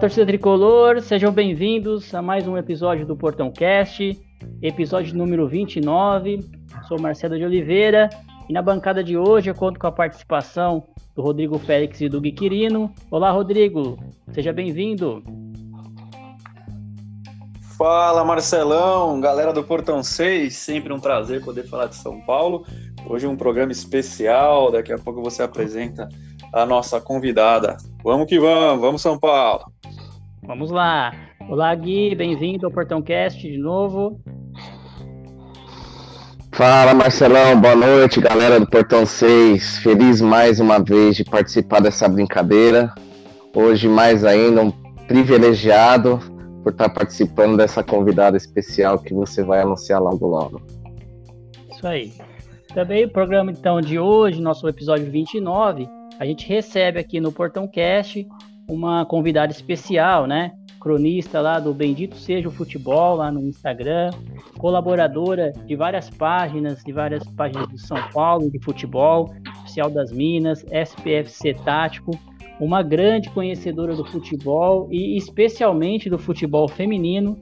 torcida tricolor, sejam bem-vindos a mais um episódio do Portão Cast, episódio número 29. Sou Marcelo de Oliveira e na bancada de hoje eu conto com a participação do Rodrigo Félix e do Gui Quirino. Olá, Rodrigo, seja bem-vindo. Fala Marcelão, galera do Portão 6, sempre um prazer poder falar de São Paulo. Hoje um programa especial, daqui a pouco você apresenta a nossa convidada. Vamos que vamos, vamos São Paulo. Vamos lá. Olá, Gui, bem-vindo ao Portão Cast de novo. Fala Marcelão, boa noite, galera do Portão 6. Feliz mais uma vez de participar dessa brincadeira. Hoje, mais ainda, um privilegiado por estar participando dessa convidada especial que você vai anunciar logo logo. Isso aí. Também o programa então de hoje, nosso episódio 29, a gente recebe aqui no Portão Cast uma convidada especial, né? Cronista lá do Bendito Seja o Futebol, lá no Instagram, colaboradora de várias páginas, de várias páginas de São Paulo, de futebol, Oficial das Minas, SPFC Tático, uma grande conhecedora do futebol e especialmente do futebol feminino.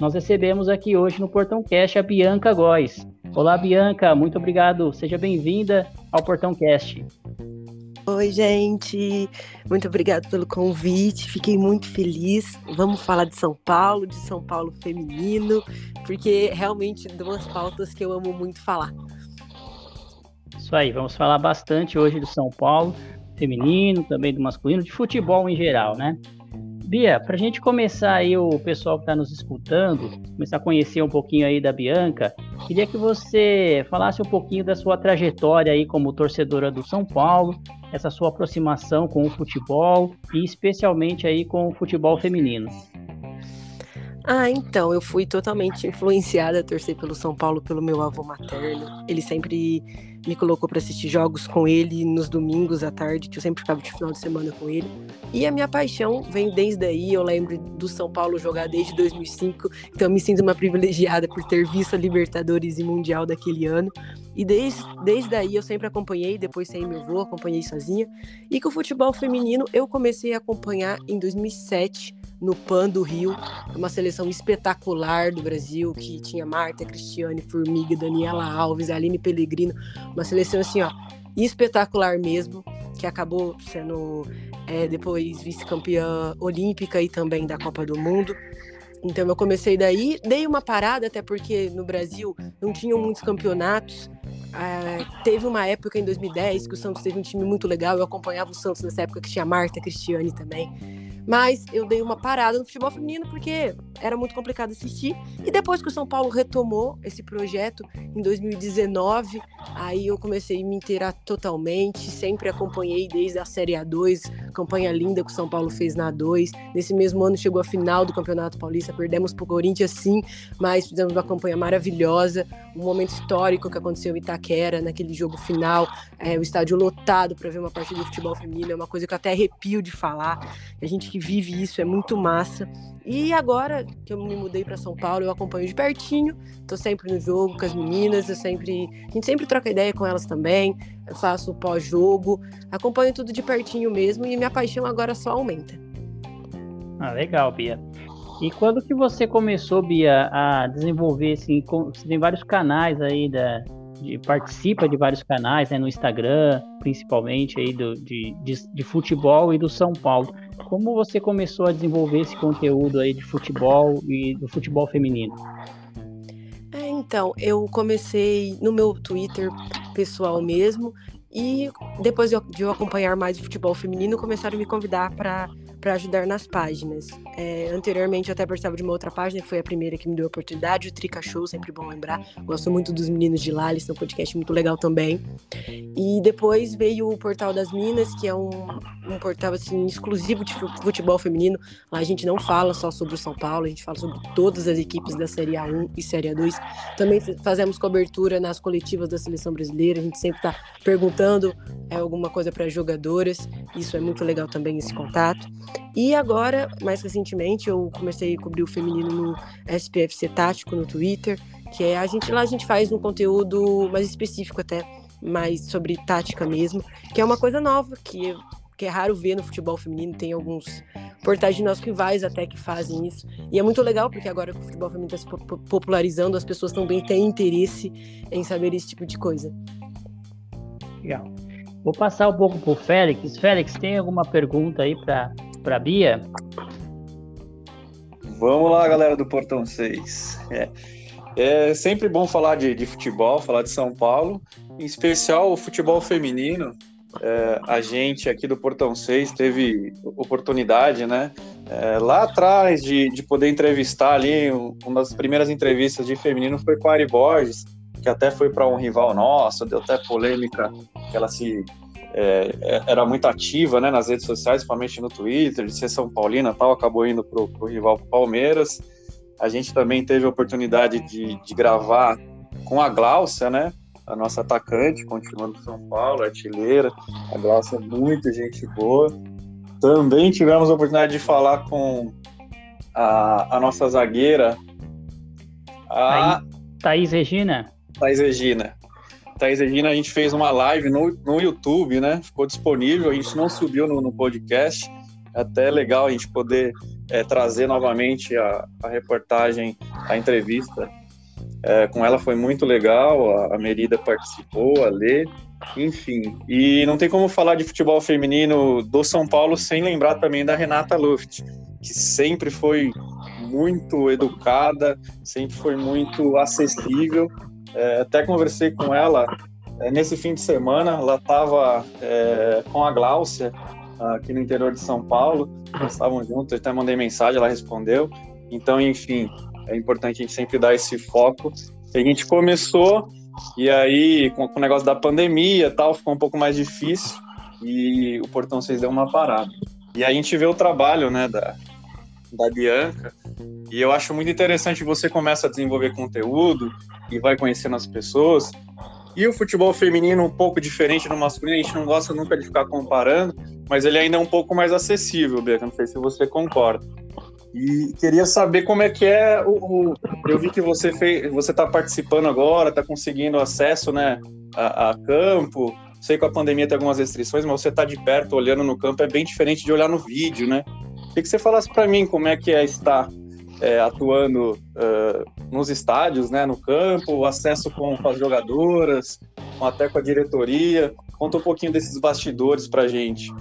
Nós recebemos aqui hoje no Portão Cast a Bianca Góes. Olá, Bianca, muito obrigado. Seja bem-vinda ao Portão Cast. Oi, gente. Muito obrigada pelo convite. Fiquei muito feliz. Vamos falar de São Paulo, de São Paulo feminino, porque realmente duas pautas que eu amo muito falar. Isso aí, vamos falar bastante hoje do São Paulo feminino, também do masculino, de futebol em geral, né? Bia, para a gente começar aí o pessoal que está nos escutando, começar a conhecer um pouquinho aí da Bianca, queria que você falasse um pouquinho da sua trajetória aí como torcedora do São Paulo, essa sua aproximação com o futebol e especialmente aí com o futebol feminino. Ah, então, eu fui totalmente influenciada a torcer pelo São Paulo pelo meu avô materno. Ele sempre me colocou para assistir jogos com ele nos domingos à tarde, que eu sempre ficava de final de semana com ele. E a minha paixão vem desde aí. Eu lembro do São Paulo jogar desde 2005, então eu me sinto uma privilegiada por ter visto a Libertadores e Mundial daquele ano. E desde, desde aí eu sempre acompanhei, depois sem meu avô, acompanhei sozinha. E com o futebol feminino eu comecei a acompanhar em 2007 no PAN do Rio, uma seleção espetacular do Brasil, que tinha Marta, Cristiane, Formiga, Daniela Alves, Aline Pellegrino, uma seleção assim, ó, espetacular mesmo, que acabou sendo é, depois vice-campeã olímpica e também da Copa do Mundo. Então eu comecei daí, dei uma parada, até porque no Brasil não tinham muitos campeonatos. Ah, teve uma época em 2010 que o Santos teve um time muito legal. Eu acompanhava o Santos nessa época que tinha Marta, Cristiane também. Mas eu dei uma parada no futebol feminino porque era muito complicado assistir. E depois que o São Paulo retomou esse projeto em 2019, aí eu comecei a me inteirar totalmente. Sempre acompanhei desde a Série A2, campanha linda que o São Paulo fez na A2. Nesse mesmo ano chegou a final do Campeonato Paulista, perdemos pro Corinthians sim, mas fizemos uma campanha maravilhosa. Um momento histórico que aconteceu em Itaquera, naquele jogo final, é, o estádio lotado para ver uma partida de futebol feminino, é uma coisa que eu até arrepio de falar. A gente que vive isso, é muito massa. E agora que eu me mudei para São Paulo, eu acompanho de pertinho, tô sempre no jogo com as meninas, eu sempre, a gente sempre troca ideia com elas também, faço pós-jogo, acompanho tudo de pertinho mesmo e minha paixão agora só aumenta. Ah, legal, Bia. E quando que você começou, Bia, a desenvolver, assim, você tem vários canais aí da, de, participa de vários canais, né, no Instagram, principalmente aí do, de, de, de, futebol e do São Paulo. Como você começou a desenvolver esse conteúdo aí de futebol e do futebol feminino? É, então, eu comecei no meu Twitter pessoal mesmo, e depois de eu acompanhar mais o futebol feminino, começaram a me convidar para para ajudar nas páginas. É, anteriormente eu até participava de uma outra página, que foi a primeira que me deu a oportunidade, o Trica Show, sempre bom lembrar. Gosto muito dos meninos de lá, eles têm um podcast muito legal também. E depois veio o Portal das Minas, que é um, um portal assim, exclusivo de futebol feminino. Lá a gente não fala só sobre o São Paulo, a gente fala sobre todas as equipes da Série A1 e Série A2. Também fazemos cobertura nas coletivas da seleção brasileira, a gente sempre está perguntando é, alguma coisa para jogadoras. Isso é muito legal também, esse contato. E agora, mais recentemente, eu comecei a cobrir o feminino no SPFC Tático no Twitter, que é a gente lá a gente faz um conteúdo mais específico até, mais sobre tática mesmo, que é uma coisa nova que que é raro ver no futebol feminino, tem alguns portais de nossos rivais até que fazem isso. E é muito legal, porque agora que o futebol feminino está se popularizando, as pessoas também têm interesse em saber esse tipo de coisa. Legal. Vou passar um pouco para o Félix. Félix, tem alguma pergunta aí para a Bia? Vamos lá, galera do Portão 6. É, é sempre bom falar de, de, futebol, falar de São Paulo, em especial o futebol feminino. É, a gente aqui do Portão 6 teve oportunidade, né, é, lá atrás de, de poder entrevistar ali, uma das primeiras entrevistas de feminino foi com a Ari Borges, que até foi para um rival nosso, deu até polêmica, que ela se é, é, era muito ativa né, nas redes sociais, principalmente no Twitter, de ser São Paulina tal, acabou indo para o rival Palmeiras. A gente também teve a oportunidade de, de gravar com a Gláucia, né? A nossa atacante, continuando São Paulo, artilheira. A Gláucia é muito gente boa. Também tivemos a oportunidade de falar com a, a nossa zagueira, a Thaís Regina. Thaís Regina. Thaís Regina, a gente fez uma live no, no YouTube, né? Ficou disponível, a gente não subiu no, no podcast. Até é legal a gente poder é, trazer novamente a, a, reportagem, a entrevista. É, com ela foi muito legal, a, a Merida participou, a Lê, enfim. E não tem como falar de futebol feminino do São Paulo sem lembrar também da Renata Luft, que sempre foi muito educada, sempre foi muito acessível é, até conversei com ela é, nesse fim de semana. Ela estava é, com a Gláucia aqui no interior de São Paulo. Estavam juntos, até mandei mensagem, ela respondeu. Então, enfim, é importante a gente sempre dar esse foco. a gente começou, e aí, com, o negócio da pandemia tal, ficou um pouco mais difícil, e o Portão 6 deu uma parada. E a gente vê o trabalho, né, da, da Bianca, e eu acho muito interessante você começa a desenvolver conteúdo e vai conhecendo as pessoas. E o futebol feminino um pouco diferente do masculino, a gente não gosta nunca de ficar comparando, mas ele ainda é um pouco mais acessível, Bianca, não sei se você concorda. E queria saber como é que é o, o eu vi que você fez, você está participando agora, está conseguindo acesso, né, a, a, campo. Sei que a pandemia tem algumas restrições, mas você está de perto olhando no campo é bem diferente de olhar no vídeo, né? Queria que você falasse para mim como é que é estar é, atuando uh, nos estádios, né, no campo, acesso com, com as jogadoras, com, até com a diretoria. Conta um pouquinho desses bastidores para gente.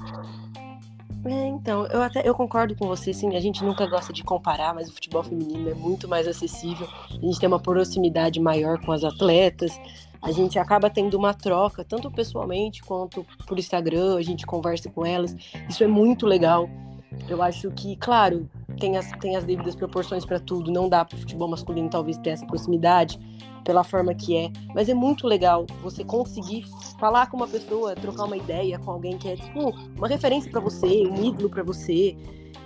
É, então, eu até eu concordo com você, sim, a gente nunca gosta de comparar, mas o futebol feminino é muito mais acessível, a gente tem uma proximidade maior com as atletas, a gente acaba tendo uma troca, tanto pessoalmente quanto por Instagram, a gente conversa com elas, isso é muito legal. Eu acho que, claro, tem as, tem as devidas proporções para tudo, não dá para o futebol masculino talvez ter essa proximidade pela forma que é, mas é muito legal você conseguir falar com uma pessoa, trocar uma ideia com alguém que é tipo uma referência para você, um ídolo para você.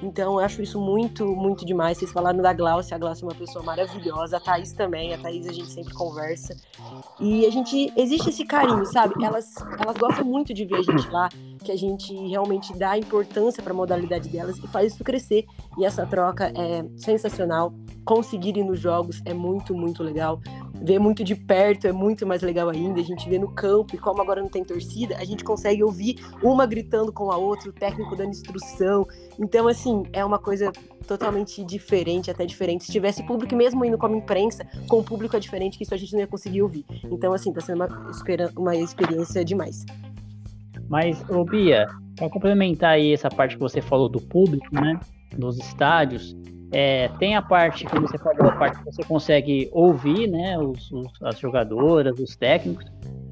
Então, eu acho isso muito, muito demais. Vocês falaram da Glaucia, a Glaucia é uma pessoa maravilhosa, a Thaís também, a Thaís a gente sempre conversa. E a gente, existe esse carinho, sabe? Elas, elas gostam muito de ver a gente lá, que a gente realmente dá importância para a modalidade delas e faz isso crescer. E essa troca é sensacional. Conseguir ir nos jogos é muito, muito legal ver muito de perto é muito mais legal ainda. A gente vê no campo, e como agora não tem torcida, a gente consegue ouvir uma gritando com a outra, o técnico dando instrução. Então, assim, é uma coisa totalmente diferente, até diferente. Se tivesse público, mesmo indo como imprensa, com o público é diferente, que isso a gente não ia conseguir ouvir. Então, assim, tá sendo uma, uma experiência demais. Mas, ô Bia, para complementar aí essa parte que você falou do público, né? Dos estádios, é, tem a parte, como você falou, a parte que você consegue ouvir, né, os, os, as jogadoras, os técnicos,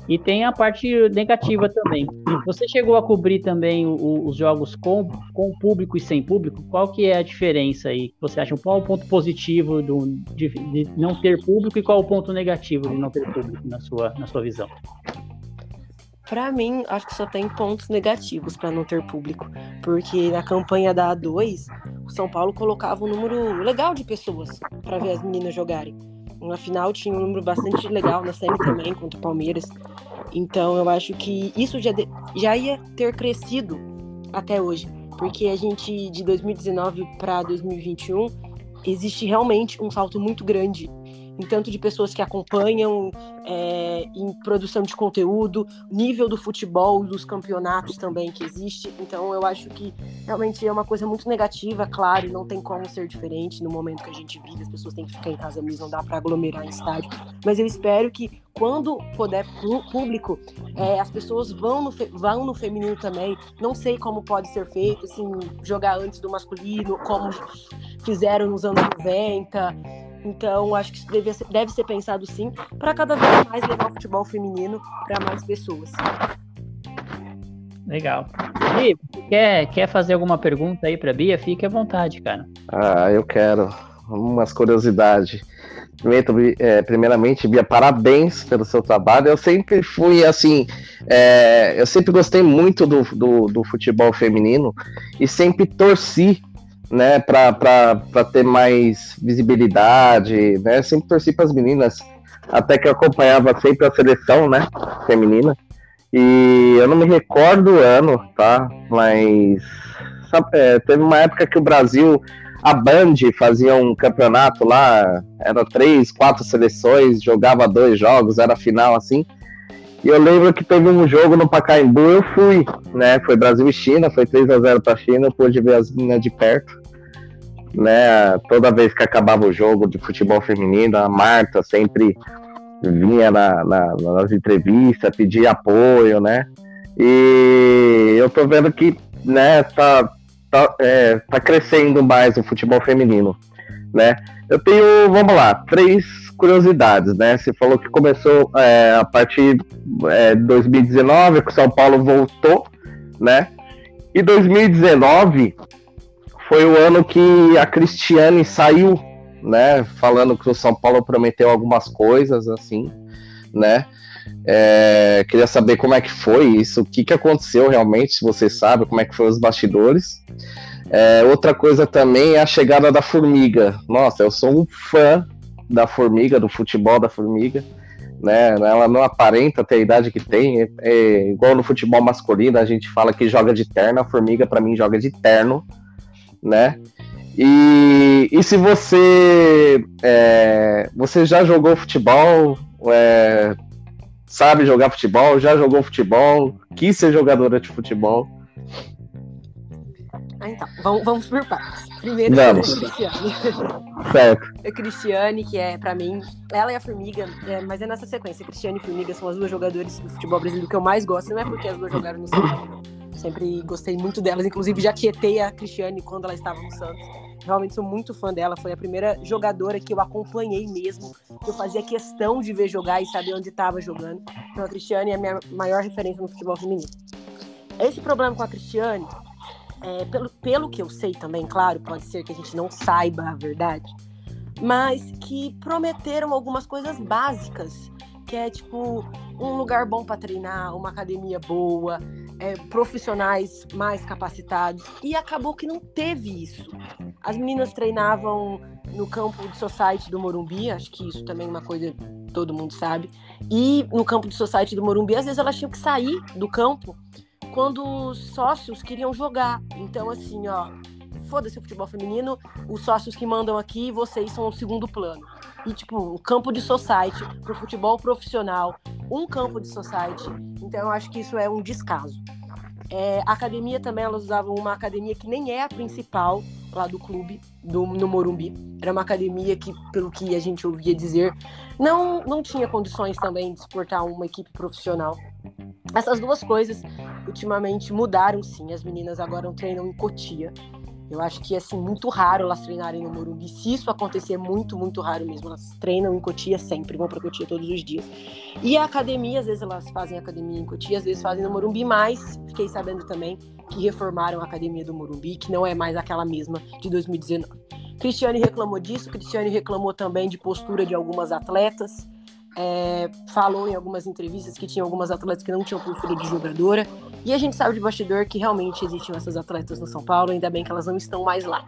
E tem a parte negativa também. Você chegou a cobrir também o, os jogos com, com público e sem público? Qual que é a diferença aí? Você acha qual o ponto positivo do, de, de, não ter público e qual o ponto negativo de não ter público na sua, na sua visão? Para mim, acho que só tem pontos negativos para não ter público, porque na campanha da A2, o São Paulo colocava um número legal de pessoas para ver as meninas jogarem. Na final tinha um número bastante legal, na semi também, contra o Palmeiras. Então eu acho que isso já, de, já ia ter crescido até hoje. Porque a gente, de 2019 para 2021, existe realmente um salto muito grande em tanto de pessoas que acompanham, é, em produção de conteúdo, nível do futebol, dos campeonatos também que existe. Então eu acho que realmente é uma coisa muito negativa, claro, não tem como ser diferente no momento que a gente vive, as pessoas têm que ficar em casa mesmo, não dá para aglomerar em estádio. Mas eu espero que quando puder público, é, as pessoas vão no, vão no feminino também. Não sei como pode ser feito, assim, jogar antes do masculino, como fizeram nos anos 90. Então, acho que isso deve ser, deve ser pensado sim, para cada vez mais levar o futebol feminino para mais pessoas. Legal. Bia, quer, quer fazer alguma pergunta aí para Bia? Fique à vontade, cara. Ah, eu quero. Umas curiosidades. É, primeiramente, Bia, parabéns pelo seu trabalho. Eu sempre fui assim, é, eu sempre gostei muito do, do, do futebol feminino e sempre torci né, para ter mais visibilidade, né? Sempre torci para as meninas, até que eu acompanhava sempre a seleção, né, feminina. E eu não me recordo o ano, tá? Mas sabe, é, teve uma época que o Brasil, a Band fazia um campeonato lá, era três, quatro seleções, jogava dois jogos, era final assim. E eu lembro que teve um jogo no Pacaembu, eu fui, né? Foi Brasil e China, foi 3 a 0 para a China, eu pude ver as meninas de perto né? Toda vez que acabava o jogo de futebol feminino, a Marta sempre vinha na, na, nas entrevistas, pedia apoio, né? E eu tô vendo que, né, tá, tá, é, tá crescendo mais o futebol feminino, né? Eu tenho, vamos lá, três curiosidades, né? Você falou que começou é, a partir é, de 2019, que o São Paulo voltou, né? E 2019 foi o ano que a Cristiane saiu, né? Falando que o São Paulo prometeu algumas coisas, assim, né? É, queria saber como é que foi isso, o que, que aconteceu realmente, se você sabe, como é que foi os bastidores. É, outra coisa também é a chegada da Formiga. Nossa, eu sou um fã da Formiga, do futebol da Formiga. Né? Ela não aparenta ter a idade que tem. É, é, igual no futebol masculino, a gente fala que joga de terno, a Formiga para mim joga de terno né? E, e se você é, você já jogou futebol, é, sabe jogar futebol, já jogou futebol, quis ser jogadora de futebol? Ah, então, vamos, vamos por partes. Primeiro, vamos. a Cristiane. Certo. A Cristiane, que é, para mim, ela e a Formiga, é, mas é nessa sequência. Cristiane e Formiga são as duas jogadoras do futebol brasileiro que eu mais gosto. Não é porque as duas jogaram no Paulo, Sempre gostei muito delas. Inclusive, já tietei a Cristiane quando ela estava no Santos. Realmente sou muito fã dela. Foi a primeira jogadora que eu acompanhei mesmo. Que eu fazia questão de ver jogar e saber onde estava jogando. Então, a Cristiane é a minha maior referência no futebol feminino. Esse problema com a Cristiane, é, pelo, pelo que eu sei também, claro, pode ser que a gente não saiba a verdade, mas que prometeram algumas coisas básicas, que é tipo um lugar bom para treinar, uma academia boa, é, profissionais mais capacitados. E acabou que não teve isso. As meninas treinavam no campo de society do Morumbi, acho que isso também é uma coisa que todo mundo sabe. E no campo de society do Morumbi, às vezes elas tinham que sair do campo quando os sócios queriam jogar. Então, assim, ó, foda-se o futebol feminino, os sócios que mandam aqui, vocês são o segundo plano. E, tipo, um campo de society pro futebol profissional, um campo de society. Então, eu acho que isso é um descaso. É, a academia também, elas usavam uma academia que nem é a principal lá do clube, do, no Morumbi. Era uma academia que, pelo que a gente ouvia dizer, não, não tinha condições também de suportar uma equipe profissional. Essas duas coisas, ultimamente, mudaram sim. As meninas agora treinam em Cotia. Eu acho que é assim, muito raro elas treinarem no Morumbi. Se isso acontecer, muito, muito raro mesmo. Elas treinam em Cotia sempre, vão para Cotia todos os dias. E a academia, às vezes elas fazem academia em Cotia, às vezes fazem no Morumbi, mas fiquei sabendo também que reformaram a academia do Morumbi, que não é mais aquela mesma de 2019. Cristiane reclamou disso, Cristiane reclamou também de postura de algumas atletas. É, falou em algumas entrevistas que tinha algumas atletas que não tinham postura de jogadora. E a gente sabe de bastidor que realmente existiam essas atletas no São Paulo, ainda bem que elas não estão mais lá.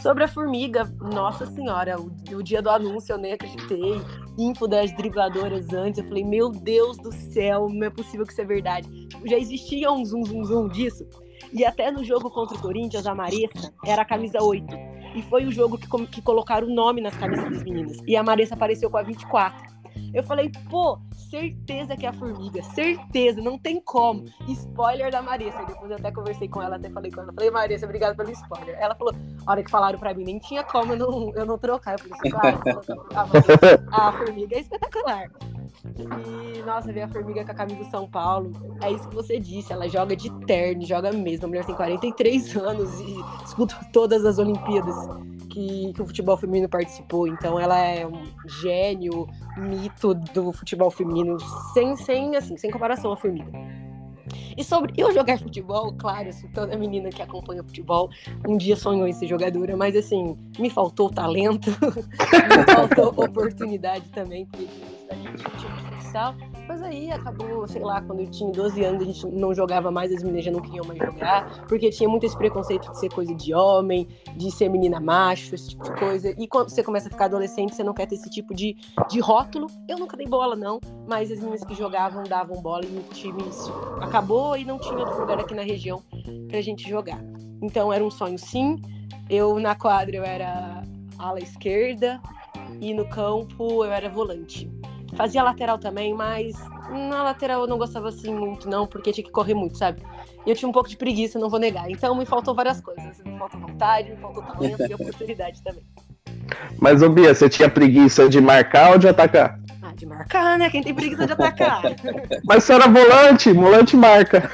Sobre a formiga, nossa senhora, o, o dia do anúncio eu nem acreditei. Info das dribladoras antes, eu falei, meu Deus do céu, não é possível que isso é verdade. Já existia um zoom, zoom, zoom disso. E até no jogo contra o Corinthians, a Marissa era a camisa 8. E foi o jogo que, que colocaram o nome nas camisas das meninas. E a Marissa apareceu com a 24. Eu falei, pô, certeza que é a formiga, certeza, não tem como. Spoiler da Marissa. E depois eu até conversei com ela, até falei com ela. Falei, Marissa, obrigada pelo spoiler. Ela falou, a hora que falaram pra mim, nem tinha como eu não, eu não trocar. Eu falei, claro, a, a formiga é espetacular. E, nossa, ver a formiga com a camisa do São Paulo, é isso que você disse, ela joga de terno, joga mesmo. A mulher tem 43 anos e disputa todas as Olimpíadas que, que o futebol feminino participou. Então ela é um gênio, mito do futebol feminino, sem, sem, assim, sem comparação à Formiga. E sobre eu jogar futebol, claro, assim, toda menina que acompanha futebol um dia sonhou em ser jogadora, mas assim, me faltou talento, me faltou oportunidade também, porque a gente tinha de futsal. Mas aí acabou, sei lá, quando eu tinha 12 anos, a gente não jogava mais, as meninas já não queriam mais jogar, porque tinha muito esse preconceito de ser coisa de homem, de ser menina macho, esse tipo de coisa. E quando você começa a ficar adolescente, você não quer ter esse tipo de, de rótulo. Eu nunca dei bola, não, mas as meninas que jogavam davam bola e o time acabou e não tinha outro lugar aqui na região pra gente jogar. Então era um sonho sim. Eu na quadra eu era ala esquerda e no campo eu era volante. Fazia lateral também, mas na lateral eu não gostava assim muito, não, porque tinha que correr muito, sabe? E eu tinha um pouco de preguiça, não vou negar. Então me faltou várias coisas. Me faltou vontade, me faltou talento e oportunidade também. Mas, ô Bia, você tinha preguiça de marcar ou de atacar? Ah, de marcar, né? Quem tem preguiça de atacar? Mas você era volante, volante marca.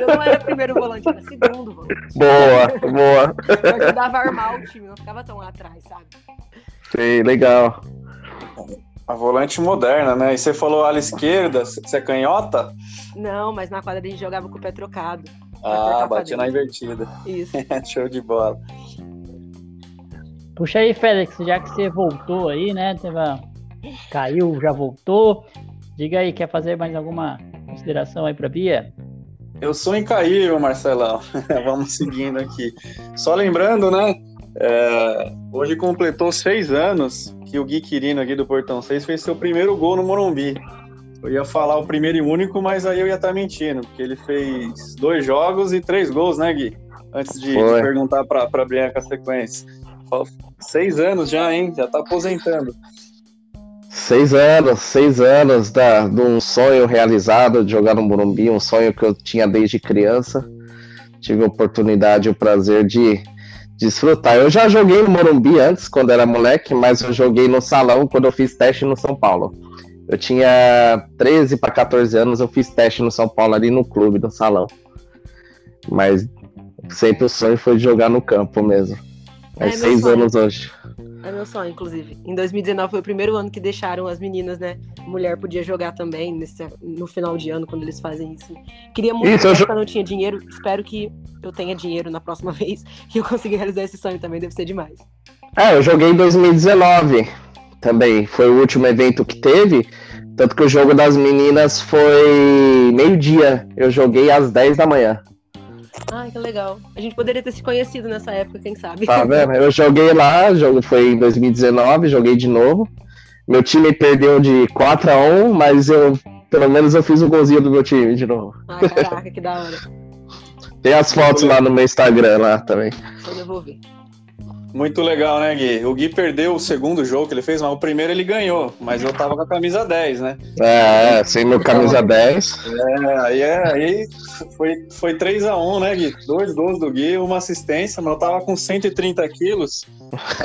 Eu não era primeiro volante, era segundo volante. Boa, boa. Eu ajudava a armar o time, não ficava tão lá atrás, sabe? Sei, legal. A volante moderna, né? E você falou ala esquerda, você é canhota? Não, mas na quadra a gente jogava com o pé trocado. Ah, batia na invertida. Isso. Show de bola. Puxa aí, Félix, já que você voltou aí, né? Teve a... Caiu, já voltou. Diga aí, quer fazer mais alguma consideração aí para Bia? Eu sou incaível, Marcelão. Vamos seguindo aqui. Só lembrando, né? É, hoje completou seis anos que o Gui Quirino aqui do Portão 6 fez seu primeiro gol no Morumbi. Eu ia falar o primeiro e único, mas aí eu ia estar tá mentindo, porque ele fez dois jogos e três gols, né, Gui? Antes de, de perguntar para a Bianca a sequência. Seis anos já, hein? Já tá aposentando. Seis anos, seis anos da, de um sonho realizado de jogar no Morumbi, um sonho que eu tinha desde criança. Tive a oportunidade e o prazer de desfrutar. Eu já joguei no Morumbi antes, quando era moleque, mas eu joguei no salão quando eu fiz teste no São Paulo. Eu tinha 13 para 14 anos, eu fiz teste no São Paulo ali no clube, no salão. Mas sempre o sonho foi jogar no campo mesmo. É, seis sonho. anos hoje. É meu sonho, inclusive. Em 2019 foi o primeiro ano que deixaram as meninas, né? Mulher podia jogar também nesse, no final de ano, quando eles fazem isso. Queria muito, isso, eu... não tinha dinheiro. Espero que eu tenha dinheiro na próxima vez e eu consiga realizar esse sonho também, deve ser demais. É, eu joguei em 2019 também. Foi o último evento que teve. Tanto que o jogo das meninas foi meio-dia. Eu joguei às 10 da manhã. Ai, que legal. A gente poderia ter se conhecido nessa época, quem sabe. Tá vendo? Eu joguei lá, jogo foi em 2019, joguei de novo. Meu time perdeu de 4 a 1 mas eu, pelo menos eu fiz o um golzinho do meu time de novo. Ah, caraca, que da hora. Tem as fotos lá no meu Instagram lá também. Eu vou ver. Muito legal, né, Gui? O Gui perdeu o segundo jogo que ele fez, mas o primeiro ele ganhou. Mas eu tava com a camisa 10, né? É, é sem meu camisa 10. É, aí, é, aí foi, foi 3x1, né, Gui? Dois gols do Gui, uma assistência, mas eu tava com 130 quilos.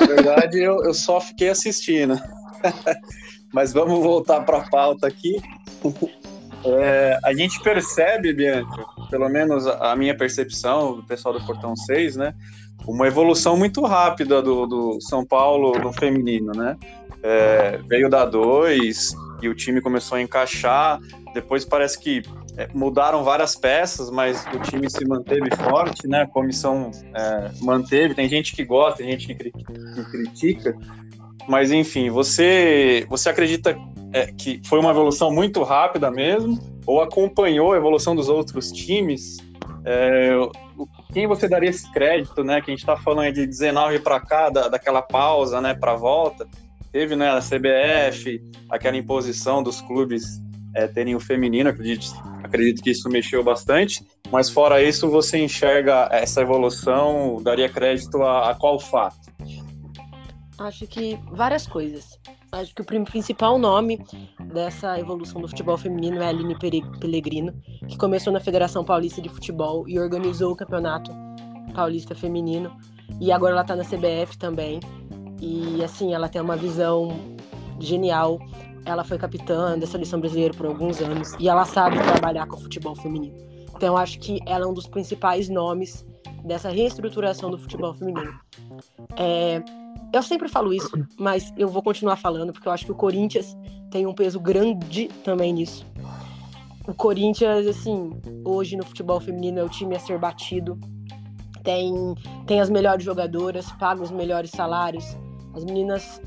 Na verdade, eu, eu só fiquei assistindo. mas vamos voltar para a pauta aqui. É, a gente percebe, Bianca, pelo menos a minha percepção, do pessoal do Portão 6, né? uma evolução muito rápida do, do São Paulo no feminino, né? É, veio da 2 e o time começou a encaixar. Depois parece que é, mudaram várias peças, mas o time se manteve forte, né? A comissão é, manteve. Tem gente que gosta, tem gente que, que critica. Mas enfim, você você acredita é, que foi uma evolução muito rápida mesmo? Ou acompanhou a evolução dos outros times? É, quem você daria esse crédito, né? Que a gente está falando de 19 para cá, da, daquela pausa, né, para volta. Teve, né, a CBF, aquela imposição dos clubes é, terem o feminino, acredito, acredito que isso mexeu bastante. Mas fora isso, você enxerga essa evolução, daria crédito a, a qual fato? Acho que várias coisas. Acho que o principal nome dessa evolução do futebol feminino é Aline Pellegrino, que começou na Federação Paulista de Futebol e organizou o Campeonato Paulista Feminino. E agora ela está na CBF também. E assim, ela tem uma visão genial. Ela foi capitã da seleção brasileira por alguns anos e ela sabe trabalhar com o futebol feminino. Então, acho que ela é um dos principais nomes dessa reestruturação do futebol feminino. É, eu sempre falo isso, mas eu vou continuar falando, porque eu acho que o Corinthians tem um peso grande também nisso. O Corinthians, assim, hoje no futebol feminino é o time a ser batido. Tem, tem as melhores jogadoras, paga os melhores salários. As meninas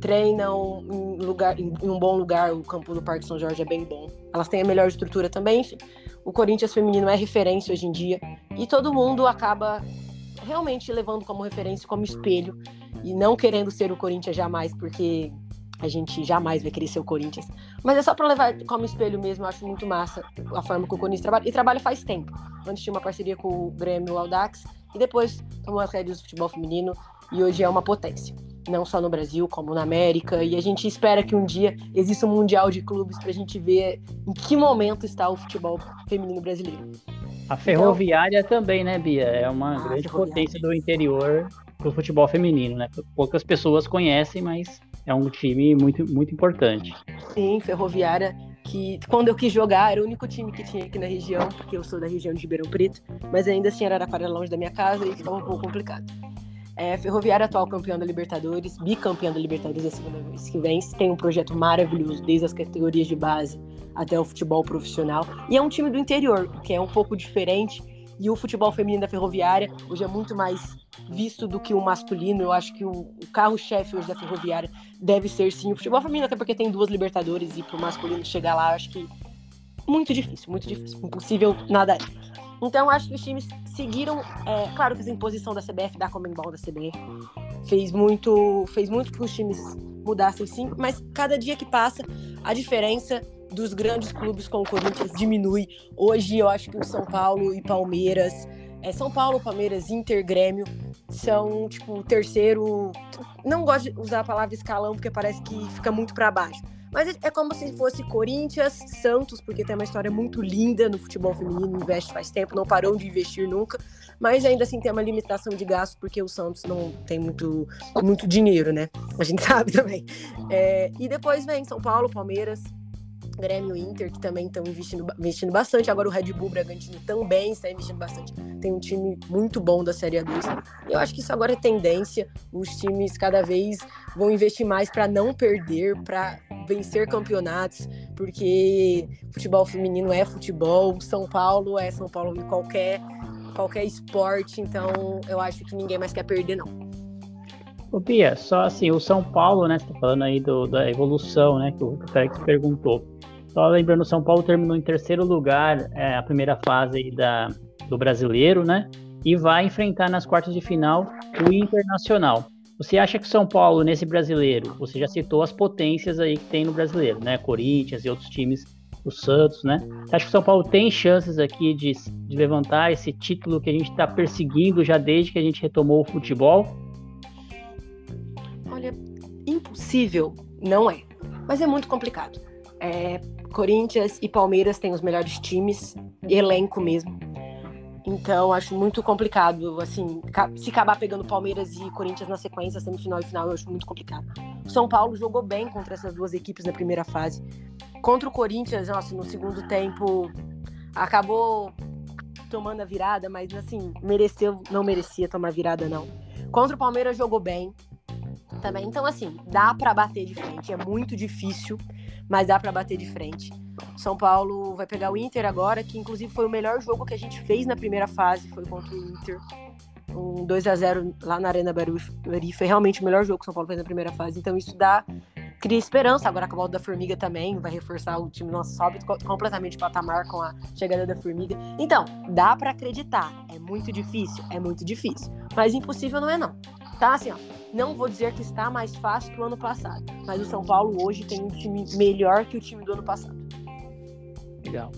treinam em, lugar, em, um bom lugar, o campo do Parque São Jorge é bem bom. Elas têm a melhor estrutura também, enfim. O Corinthians feminino é referência hoje em dia e todo mundo acaba realmente levando como referência, como espelho e não querendo ser o Corinthians jamais, porque a gente jamais vai querer ser o Corinthians. Mas é só para levar como espelho mesmo, eu acho muito massa a forma que o Corinthians trabalha. E trabalha faz tempo. Antes tinha uma parceria com o Grêmio o Audax, e depois tomou as rédeas do futebol feminino, e hoje é uma potência. Não só no Brasil, como na América. E a gente espera que um dia exista um Mundial de Clubes para a gente ver em que momento está o futebol feminino brasileiro. A ferroviária então, também, né, Bia? É uma grande potência do interior do futebol feminino, né? Poucas pessoas conhecem, mas é um time muito, muito importante. Sim, Ferroviária, que quando eu quis jogar era o único time que tinha aqui na região, porque eu sou da região de Ribeirão Preto, mas ainda assim Araraquara longe da minha casa e ficava um pouco complicado. É, Ferroviária atual campeão da Libertadores, bicampeão da Libertadores a segunda vez que vem, tem um projeto maravilhoso, desde as categorias de base até o futebol profissional. E é um time do interior, que é um pouco diferente e o futebol feminino da Ferroviária hoje é muito mais visto do que o masculino. Eu acho que o, o carro-chefe hoje da Ferroviária deve ser sim o futebol feminino, até porque tem duas Libertadores e pro masculino chegar lá, acho que muito difícil, muito difícil. Impossível nada. Então, acho que os times seguiram. É, claro que essa imposição da CBF, da Comembol da CBF, fez muito, fez muito que os times mudassem sim, mas cada dia que passa, a diferença dos grandes clubes com o Corinthians diminui. Hoje eu acho que o São Paulo e Palmeiras, é, São Paulo, Palmeiras, Inter, Grêmio são tipo o terceiro. Não gosto de usar a palavra escalão porque parece que fica muito para baixo. Mas é como se fosse Corinthians, Santos, porque tem uma história muito linda no futebol feminino, investe faz tempo, não parou de investir nunca, mas ainda assim tem uma limitação de gasto, porque o Santos não tem muito, muito dinheiro, né? A gente sabe também. É, e depois vem São Paulo, Palmeiras, Grêmio Inter, que também estão investindo, investindo bastante. Agora o Red Bull Bragantino também está investindo bastante. Tem um time muito bom da Série A2. Eu acho que isso agora é tendência. Os times cada vez vão investir mais para não perder, para vencer campeonatos, porque futebol feminino é futebol, São Paulo é São Paulo em qualquer, qualquer esporte. Então eu acho que ninguém mais quer perder, não. Ô Pia, só assim, o São Paulo, né? Você tá falando aí do, da evolução, né? Que o Félix perguntou. Só lembrando, São Paulo terminou em terceiro lugar é, a primeira fase da, do brasileiro, né? E vai enfrentar nas quartas de final o Internacional. Você acha que São Paulo, nesse brasileiro, você já citou as potências aí que tem no brasileiro, né? Corinthians e outros times, o Santos, né? Você acha que São Paulo tem chances aqui de, de levantar esse título que a gente está perseguindo já desde que a gente retomou o futebol? Olha, impossível não é, mas é muito complicado. É, Corinthians e Palmeiras têm os melhores times, elenco mesmo. Então, acho muito complicado, assim, se acabar pegando Palmeiras e Corinthians na sequência, semifinal e final, eu acho muito complicado. O São Paulo jogou bem contra essas duas equipes na primeira fase. Contra o Corinthians, nossa, no segundo tempo, acabou tomando a virada, mas assim, mereceu, não merecia tomar virada, não. Contra o Palmeiras jogou bem também. Então, assim, dá para bater de frente. É muito difícil, mas dá para bater de frente. São Paulo vai pegar o Inter agora, que inclusive foi o melhor jogo que a gente fez na primeira fase, foi contra o Inter. Um 2 a 0 lá na Arena Barueri foi realmente o melhor jogo que o São Paulo fez na primeira fase. Então isso dá cria esperança. Agora com a volta da Formiga também vai reforçar o time nosso sobe completamente patamar com a chegada da Formiga. Então, dá para acreditar. É muito difícil, é muito difícil, mas impossível não é não. Tá assim, ó. Não vou dizer que está mais fácil que o ano passado, mas o São Paulo hoje tem um time melhor que o time do ano passado. Legal.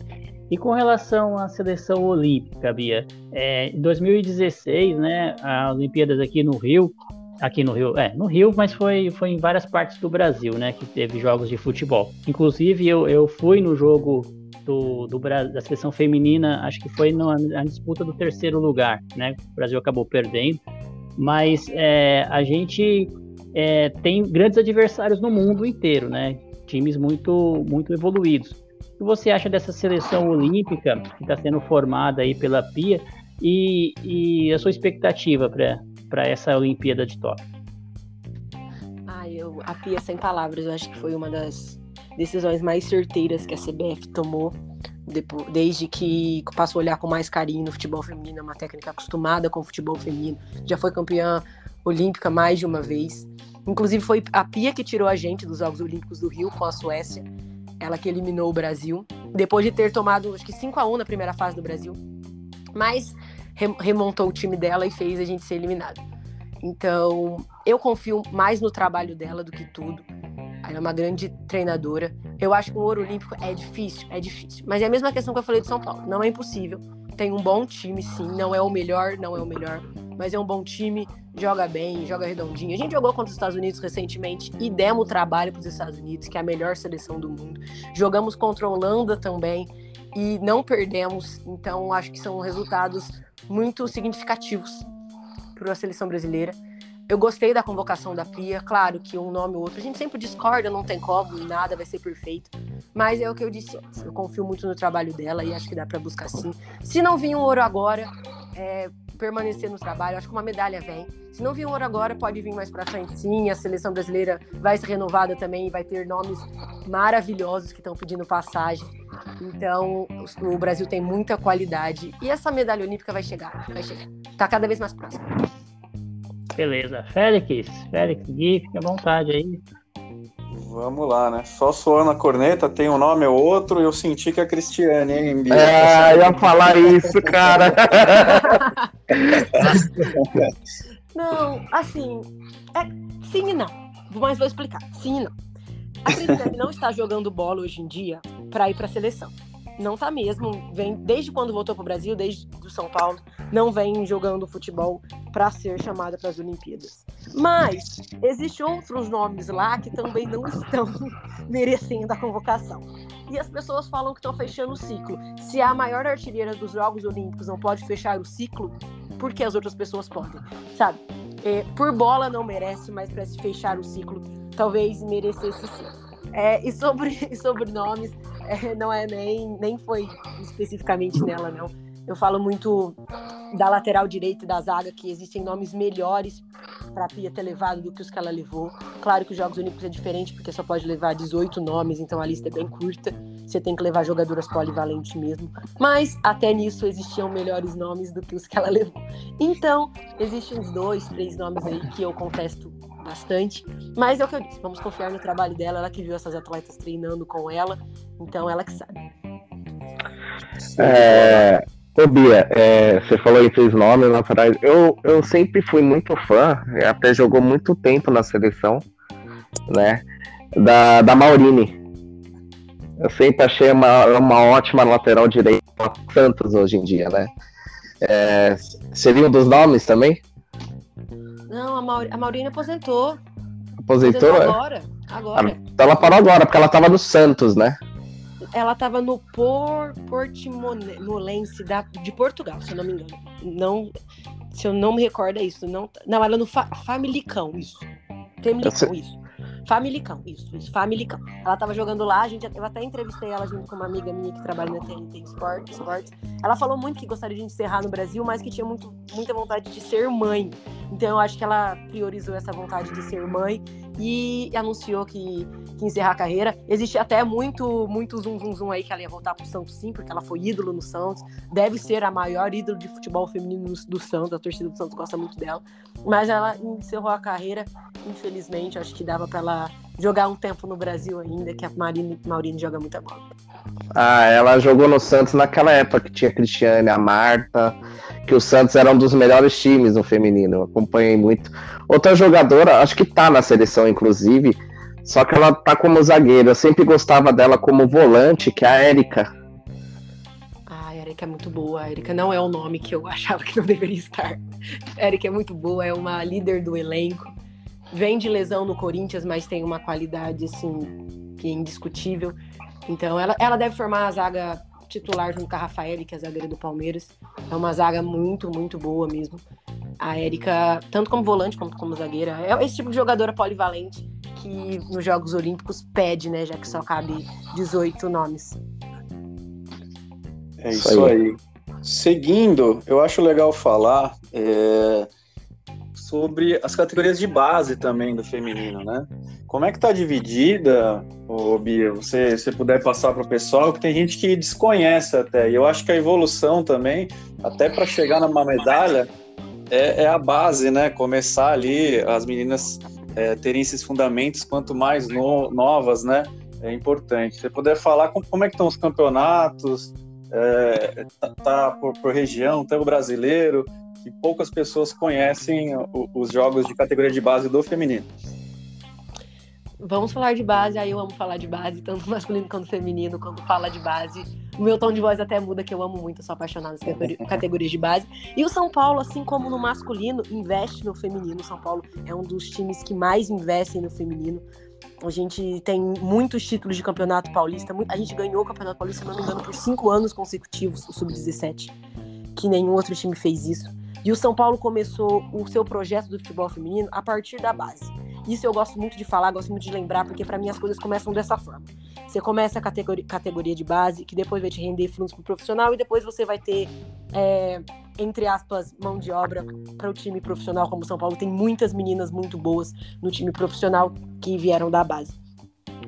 E com relação à seleção olímpica, Bia, é, em 2016, né, as Olimpíadas aqui no Rio, aqui no Rio, é, no Rio, mas foi, foi em várias partes do Brasil, né, que teve jogos de futebol. Inclusive, eu, eu fui no jogo do, do da seleção feminina, acho que foi na, na, disputa do terceiro lugar, né, o Brasil acabou perdendo, mas é, a gente é, tem grandes adversários no mundo inteiro, né, times muito, muito evoluídos. O que você acha dessa seleção olímpica que está sendo formada aí pela PIA e, e a sua expectativa para essa Olimpíada de Tóquio? Ah, eu, a Pia sem palavras, eu acho que foi uma das decisões mais certeiras que a CBF tomou depois, desde que passou a olhar com mais carinho no futebol feminino, é uma técnica acostumada com o futebol feminino, já foi campeã olímpica mais de uma vez. Inclusive foi a Pia que tirou a gente dos Jogos Olímpicos do Rio com a Suécia, ela que eliminou o Brasil, depois de ter tomado acho que 5 a 1 na primeira fase do Brasil. Mas remontou o time dela e fez a gente ser eliminado. Então, eu confio mais no trabalho dela do que tudo. Ela é uma grande treinadora. Eu acho que o ouro olímpico é difícil, é difícil. Mas é a mesma questão que eu falei de São Paulo. Não é impossível. Tem um bom time, sim. Não é o melhor, não é o melhor. Mas é um bom time, joga bem, joga redondinho. A gente jogou contra os Estados Unidos recentemente e demos trabalho para os Estados Unidos, que é a melhor seleção do mundo. Jogamos contra a Holanda também e não perdemos. Então, acho que são resultados muito significativos para a seleção brasileira. Eu gostei da convocação da Pia, claro que um nome ou outro, a gente sempre discorda, não tem como, nada vai ser perfeito, mas é o que eu disse antes, eu confio muito no trabalho dela e acho que dá para buscar sim. Se não vir um ouro agora, é, permanecer no trabalho, acho que uma medalha vem. Se não vir um ouro agora, pode vir mais para frente sim, a seleção brasileira vai ser renovada também, vai ter nomes maravilhosos que estão pedindo passagem. Então, o Brasil tem muita qualidade e essa medalha olímpica vai chegar, vai chegar. Tá cada vez mais próximo. Beleza. Félix, Félix, Gui, fique à vontade aí. Vamos lá, né? Só soando a corneta, tem um nome ou outro, eu senti que é Cristiane, hein, Bia? É, eu ia falar isso, cara. não, assim, é, sim e não. Mas vou explicar. Sim e não. A Cristiane não está jogando bola hoje em dia para ir para a seleção. Não tá mesmo. Vem desde quando voltou para o Brasil, desde do São Paulo, não vem jogando futebol para ser chamada para as Olimpíadas. Mas existem outros nomes lá que também não estão merecendo a convocação. E as pessoas falam que estão fechando o ciclo. Se a maior artilheira dos Jogos Olímpicos não pode fechar o ciclo, por que as outras pessoas podem? Sabe? É, por bola não merece, mas para se fechar o ciclo, talvez merecesse sim. É, e sobre, sobre nomes, é, não é nem, nem foi especificamente nela, não. Eu falo muito da lateral direita da zaga, que existem nomes melhores para a Pia ter levado do que os que ela levou. Claro que os Jogos Olímpicos é diferente, porque só pode levar 18 nomes, então a lista é bem curta. Você tem que levar jogadoras polivalentes mesmo. Mas até nisso existiam melhores nomes do que os que ela levou. Então, existem uns dois, três nomes aí que eu contesto bastante. Mas é o que eu disse, vamos confiar no trabalho dela, ela que viu essas atletas treinando com ela, então ela que sabe. É, ô Bia, é, você falou aí seus nomes lá atrás. Eu, eu sempre fui muito fã, até jogou muito tempo na seleção, né? Da, da Maurine. Eu sempre achei uma, uma ótima lateral direita Santos hoje em dia, né? É, seria um dos nomes também? Não, a, Maur a Maurina aposentou. Aposentou? aposentou agora. Agora. Então ela parou agora, porque ela tava no Santos, né? Ela tava no Por Portimonense da, de Portugal, se eu não me engano. Não, se eu não me recordo é isso. Não, não ela no Fa Famalicão, isso. Famalicão, isso. Familicão, isso, isso, Familicão. Ela tava jogando lá, a gente, eu até entrevistei ela junto com uma amiga minha que trabalha na TNT Sport, Sports. Ela falou muito que gostaria de encerrar no Brasil, mas que tinha muito, muita vontade de ser mãe. Então eu acho que ela priorizou essa vontade de ser mãe e anunciou que, que encerrar a carreira. Existe até muito, muito zum, zum, zum aí que ela ia voltar pro Santos sim, porque ela foi ídolo no Santos. Deve ser a maior ídolo de futebol feminino do Santos, a torcida do Santos gosta muito dela. Mas ela encerrou a carreira, infelizmente, acho que dava para ela jogar um tempo no Brasil ainda, que a Marine, Maurine joga muita bola. Ah, ela jogou no Santos naquela época que tinha a Cristiane, a Marta, que o Santos era um dos melhores times no feminino. Eu acompanhei muito. Outra jogadora, acho que tá na seleção, inclusive, só que ela tá como zagueira. Eu sempre gostava dela como volante, que é a Érica. Ah, a Érica é muito boa. A Érica não é o nome que eu achava que não deveria estar. A Érica é muito boa, é uma líder do elenco. Vem de lesão no Corinthians, mas tem uma qualidade, assim, que é indiscutível. Então, ela, ela deve formar a zaga titular junto com a Rafael, que é a zagueira do Palmeiras. É uma zaga muito, muito boa mesmo. A Érica, tanto como volante quanto como zagueira, é esse tipo de jogadora polivalente que nos Jogos Olímpicos pede, né? Já que só cabe 18 nomes. É isso aí. Seguindo, eu acho legal falar é, sobre as categorias de base também do feminino, né? Como é que tá dividida, ô Bia? Você, se puder passar para o pessoal, que tem gente que desconhece até. E eu acho que a evolução também, até para chegar numa medalha, é, é, a base, né? Começar ali, as meninas é, terem esses fundamentos, quanto mais no, novas, né? É importante. Você puder falar como, como é que estão os campeonatos, é, tá, tá por, por, região, tem o brasileiro, que poucas pessoas conhecem os jogos de categoria de base do feminino. Vamos falar de base, aí eu amo falar de base, tanto masculino quanto feminino, quando fala de base. O meu tom de voz até muda, que eu amo muito, eu sou apaixonada nas categorias de base. E o São Paulo, assim como no masculino, investe no feminino. O São Paulo é um dos times que mais investem no feminino. A gente tem muitos títulos de campeonato paulista. A gente ganhou o campeonato paulista, se não me engano, por cinco anos consecutivos, o Sub-17. Que nenhum outro time fez isso. E o São Paulo começou o seu projeto do futebol feminino a partir da base. Isso eu gosto muito de falar, gosto muito de lembrar, porque para mim as coisas começam dessa forma. Você começa a categoria, de base, que depois vai te render frutos pro profissional, e depois você vai ter, é, entre aspas, mão de obra para o time profissional, como São Paulo tem muitas meninas muito boas no time profissional que vieram da base.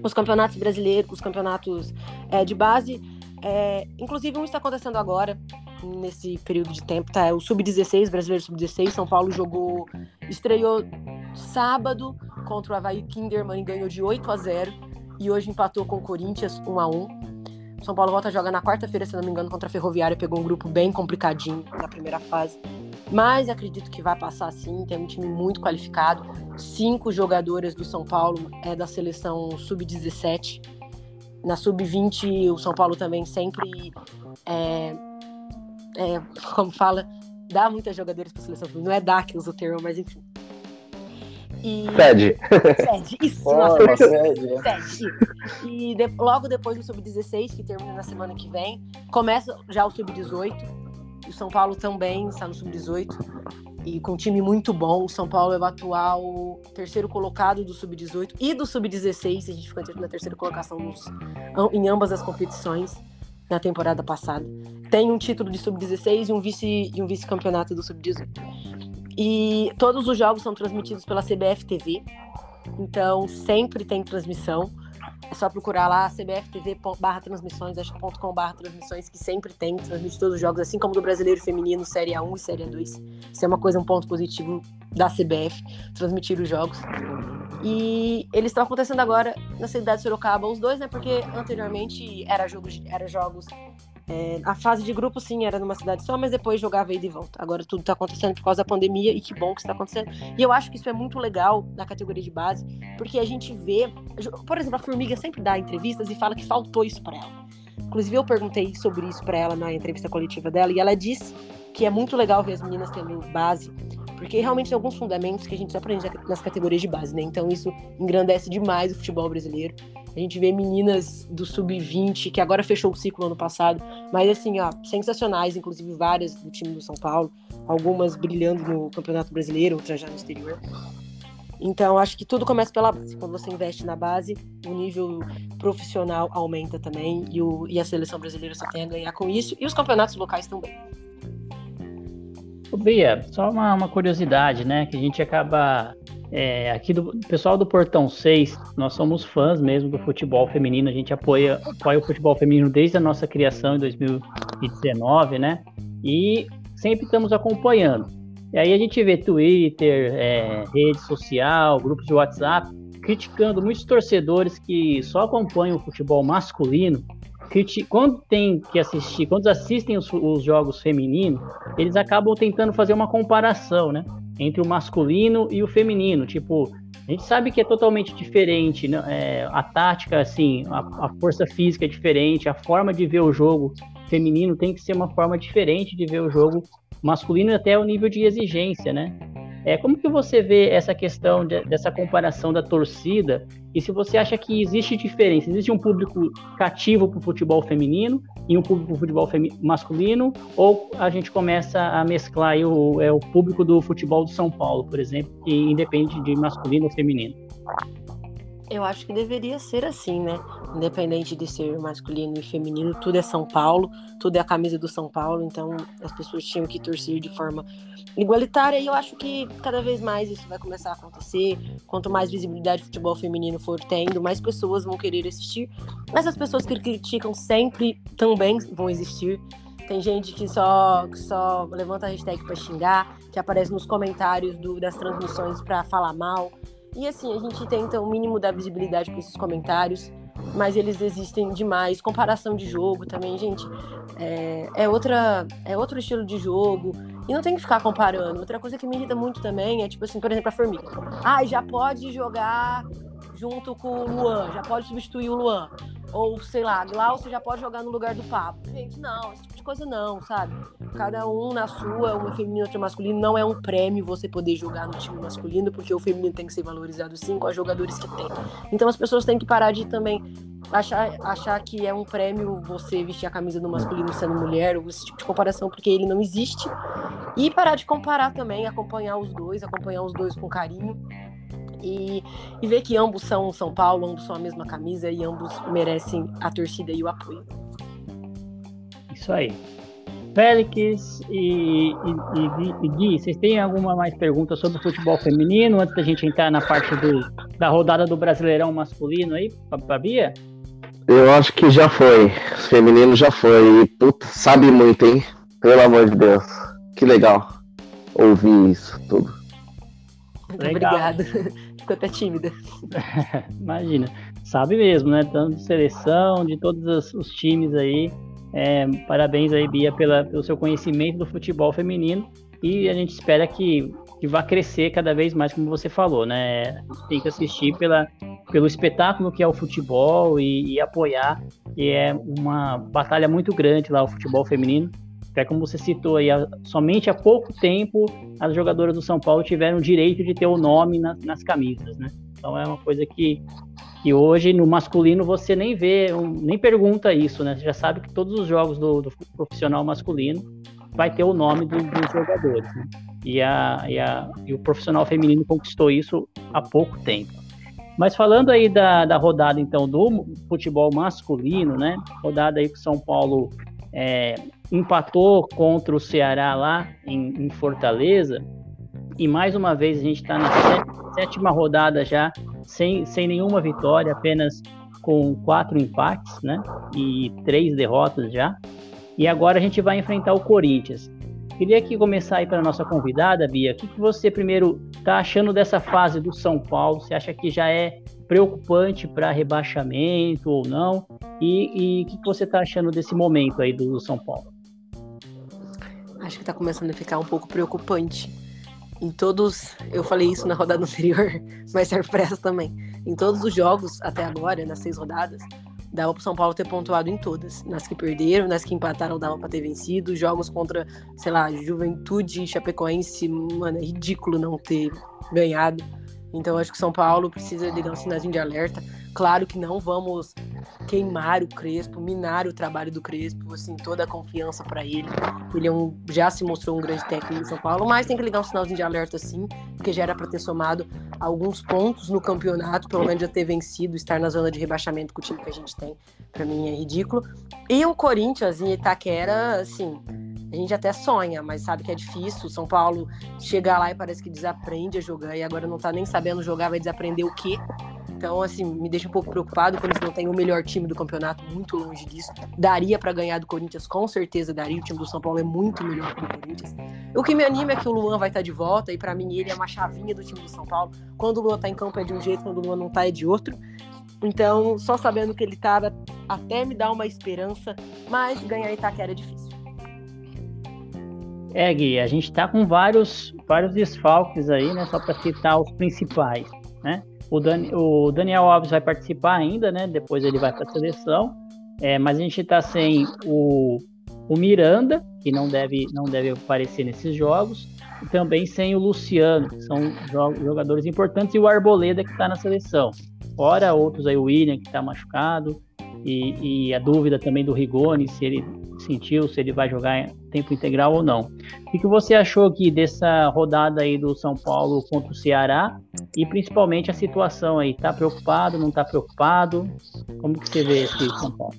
Os campeonatos brasileiros, os campeonatos é, de base, é, inclusive um está acontecendo agora, nesse período de tempo, tá? É o Sub-16, brasileiro Sub-16, São Paulo jogou, estreou sábado contra o Havaí Kinderman e ganhou de 8 a 0 e hoje empatou com o Corinthians 1 a 1. São Paulo volta a jogar na quarta-feira, se não me engano, contra a Ferroviária, pegou um grupo bem complicadinho na primeira fase. Mas acredito que vai passar sim, tem um time muito qualificado. Cinco jogadoras do São Paulo é da seleção sub-17. Na sub-20, o São Paulo também sempre é, é, como fala, dá muitas jogadoras para seleção. Não é dar que usa o termo, mas enfim. E... Fede. Fede, isso. Oh, nossa. É. fede, isso. E de, logo depois do Sub-16, que termina na semana que vem, começa já o Sub-18. O São Paulo também está no Sub-18. E com um time muito bom. O São Paulo é o atual terceiro colocado do Sub-18 e do Sub-16. A gente ficou na terceira colocação nos, em ambas as competições na temporada passada. Tem um título de sub-16 e um vice e um vice-campeonato do sub-18. E todos os jogos são transmitidos pela CBF TV. Então sempre tem transmissão. É só procurar lá cbftv barra transmissões, que que sempre tem, transmite todos os jogos, assim como do brasileiro feminino, Série A1 e Série A2. Isso é uma coisa, um ponto positivo da CBF, transmitir os jogos. E eles estão acontecendo agora na cidade de Sorocaba, os dois, né? Porque anteriormente era jogos, era jogos. É, a fase de grupo, sim, era numa cidade só, mas depois jogava ida e volta. Agora tudo está acontecendo por causa da pandemia e que bom que está acontecendo. E eu acho que isso é muito legal na categoria de base, porque a gente vê. Por exemplo, a Formiga sempre dá entrevistas e fala que faltou isso para ela. Inclusive, eu perguntei sobre isso para ela na entrevista coletiva dela e ela disse que é muito legal ver as meninas tendo base porque realmente tem alguns fundamentos que a gente aprende nas categorias de base, né? Então isso engrandece demais o futebol brasileiro. A gente vê meninas do sub-20, que agora fechou o ciclo ano passado, mas assim, ó, sensacionais, inclusive várias do time do São Paulo, algumas brilhando no Campeonato Brasileiro, outras já no exterior. Então, acho que tudo começa pela base. Quando você investe na base, o nível profissional aumenta também e, o, e a seleção brasileira só tem a ganhar com isso e os campeonatos locais também. Bia, só uma, uma curiosidade, né? Que a gente acaba é, aqui do pessoal do Portão 6, nós somos fãs mesmo do futebol feminino, a gente apoia, apoia o futebol feminino desde a nossa criação em 2019, né? E sempre estamos acompanhando. E aí a gente vê Twitter, é, rede social, grupos de WhatsApp, criticando muitos torcedores que só acompanham o futebol masculino. Quando tem que assistir, quando assistem os, os jogos femininos, eles acabam tentando fazer uma comparação, né? Entre o masculino e o feminino. Tipo, a gente sabe que é totalmente diferente, né? É, a tática, assim, a, a, força física é diferente, a forma de ver o jogo feminino tem que ser uma forma diferente de ver o jogo masculino até o nível de exigência, né? É, como que você vê essa questão de, dessa comparação da torcida e se você acha que existe diferença? Existe um público cativo para o futebol feminino e um público para o futebol masculino? Ou a gente começa a mesclar o, é, o público do futebol do São Paulo, por exemplo, que independe de masculino ou feminino? Eu acho que deveria ser assim, né? Independente de ser masculino e feminino, tudo é São Paulo, tudo é a camisa do São Paulo, então as pessoas tinham que torcer de forma igualitária e eu acho que cada vez mais isso vai começar a acontecer. Quanto mais visibilidade o futebol feminino for tendo, mais pessoas vão querer assistir. Essas pessoas que criticam sempre também vão existir. Tem gente que só, que só levanta a hashtag para xingar, que aparece nos comentários do, das transmissões para falar mal. E assim, a gente tenta o mínimo da visibilidade para esses comentários, mas eles existem demais. Comparação de jogo também, gente, é, é, outra, é outro estilo de jogo. E não tem que ficar comparando. Outra coisa que me irrita muito também é, tipo assim, por exemplo, a Formiga. Ah, já pode jogar junto com o Luan, já pode substituir o Luan. Ou, sei lá, Glaucio já pode jogar no lugar do Papo. Gente, não, esse tipo de coisa não, sabe? Cada um na sua, uma feminino, outra masculino, não é um prêmio você poder jogar no time masculino, porque o feminino tem que ser valorizado sim com os jogadores que tem. Então as pessoas têm que parar de também achar, achar que é um prêmio você vestir a camisa do masculino sendo mulher, ou esse tipo de comparação, porque ele não existe. E parar de comparar também, acompanhar os dois, acompanhar os dois com carinho e, e ver que ambos são São Paulo, ambos são a mesma camisa e ambos merecem a torcida e o apoio. Isso aí. Félix e, e, e, e, Gui, vocês têm alguma mais pergunta sobre o futebol feminino antes da gente entrar na parte do, da rodada do Brasileirão masculino aí, pra, Bia? Eu acho que já foi. Feminino já foi. E, puta, sabe muito, hein? Pelo amor de Deus. Que legal ouvir isso tudo. Muito obrigada. Ficou até tímida. Imagina. Sabe mesmo, né? Tanto de seleção, de todos os times aí. É, parabéns aí, Bia, pela, pelo seu conhecimento do futebol feminino. E a gente espera que, que vá crescer cada vez mais, como você falou, né? A gente tem que assistir pela, pelo espetáculo que é o futebol e, e apoiar, que é uma batalha muito grande lá, o futebol feminino. Até como você citou aí, somente há pouco tempo as jogadoras do São Paulo tiveram o direito de ter o nome na, nas camisas, né? Então é uma coisa que, que hoje no masculino você nem vê, nem pergunta isso, né? Você já sabe que todos os jogos do, do profissional masculino vai ter o nome do, dos jogadores. Né? E, a, e, a, e o profissional feminino conquistou isso há pouco tempo. Mas falando aí da, da rodada então do futebol masculino, né? Rodada aí que o São Paulo é, empatou contra o Ceará lá em, em, Fortaleza. E mais uma vez a gente está na sétima rodada já, sem, sem nenhuma vitória, apenas com quatro empates, né? E três derrotas já. E agora a gente vai enfrentar o Corinthians. Queria aqui começar aí para nossa convidada, Bia. O que, que você primeiro está achando dessa fase do São Paulo? Você acha que já é preocupante para rebaixamento ou não? E o que, que você está achando desse momento aí do São Paulo? Acho que está começando a ficar um pouco preocupante. Em todos, eu falei isso na rodada anterior, mas serve para essa também. Em todos os jogos até agora, nas seis rodadas, dava pro São Paulo ter pontuado em todas. Nas que perderam, nas que empataram, dava para ter vencido. Jogos contra, sei lá, Juventude, Chapecoense, mano, é ridículo não ter ganhado. Então acho que São Paulo precisa ligar um sinalzinho de alerta. Claro que não vamos queimar o Crespo, minar o trabalho do Crespo, assim, toda a confiança para ele. Ele é um, já se mostrou um grande técnico em São Paulo, mas tem que ligar um sinalzinho de alerta sim, porque já era para ter somado alguns pontos no campeonato, pelo menos já ter vencido, estar na zona de rebaixamento com o time que a gente tem, para mim é ridículo. E o Corinthians em Itaquera, assim, a gente até sonha, mas sabe que é difícil. São Paulo chegar lá e parece que desaprende a jogar e agora não tá nem sabendo jogar, vai desaprender o quê? Então, assim, me deixa um pouco preocupado que eles não têm o melhor time do campeonato, muito longe disso. Daria para ganhar do Corinthians, com certeza daria. O time do São Paulo é muito melhor que o Corinthians. O que me anima é que o Luan vai estar tá de volta, e para mim ele é uma chavinha do time do São Paulo. Quando o Luan tá em campo é de um jeito, quando o Luan não tá é de outro. Então, só sabendo que ele tava, até me dá uma esperança, mas ganhar Itaquera é difícil. É, Gui, a gente tá com vários, vários desfalques aí, né? Só para citar os principais, né? O, Dan, o Daniel Alves vai participar ainda, né? Depois ele vai para a seleção. É, mas a gente está sem o, o Miranda, que não deve, não deve aparecer nesses jogos, e também sem o Luciano, que são jogadores importantes, e o Arboleda, que está na seleção. Fora outros aí, o William, que está machucado, e, e, a dúvida também do Rigoni, se ele sentiu, se ele vai jogar em tempo integral ou não. O que você achou aqui dessa rodada aí do São Paulo contra o Ceará e principalmente a situação aí? Tá preocupado, não tá preocupado? Como que você vê esse São Paulo?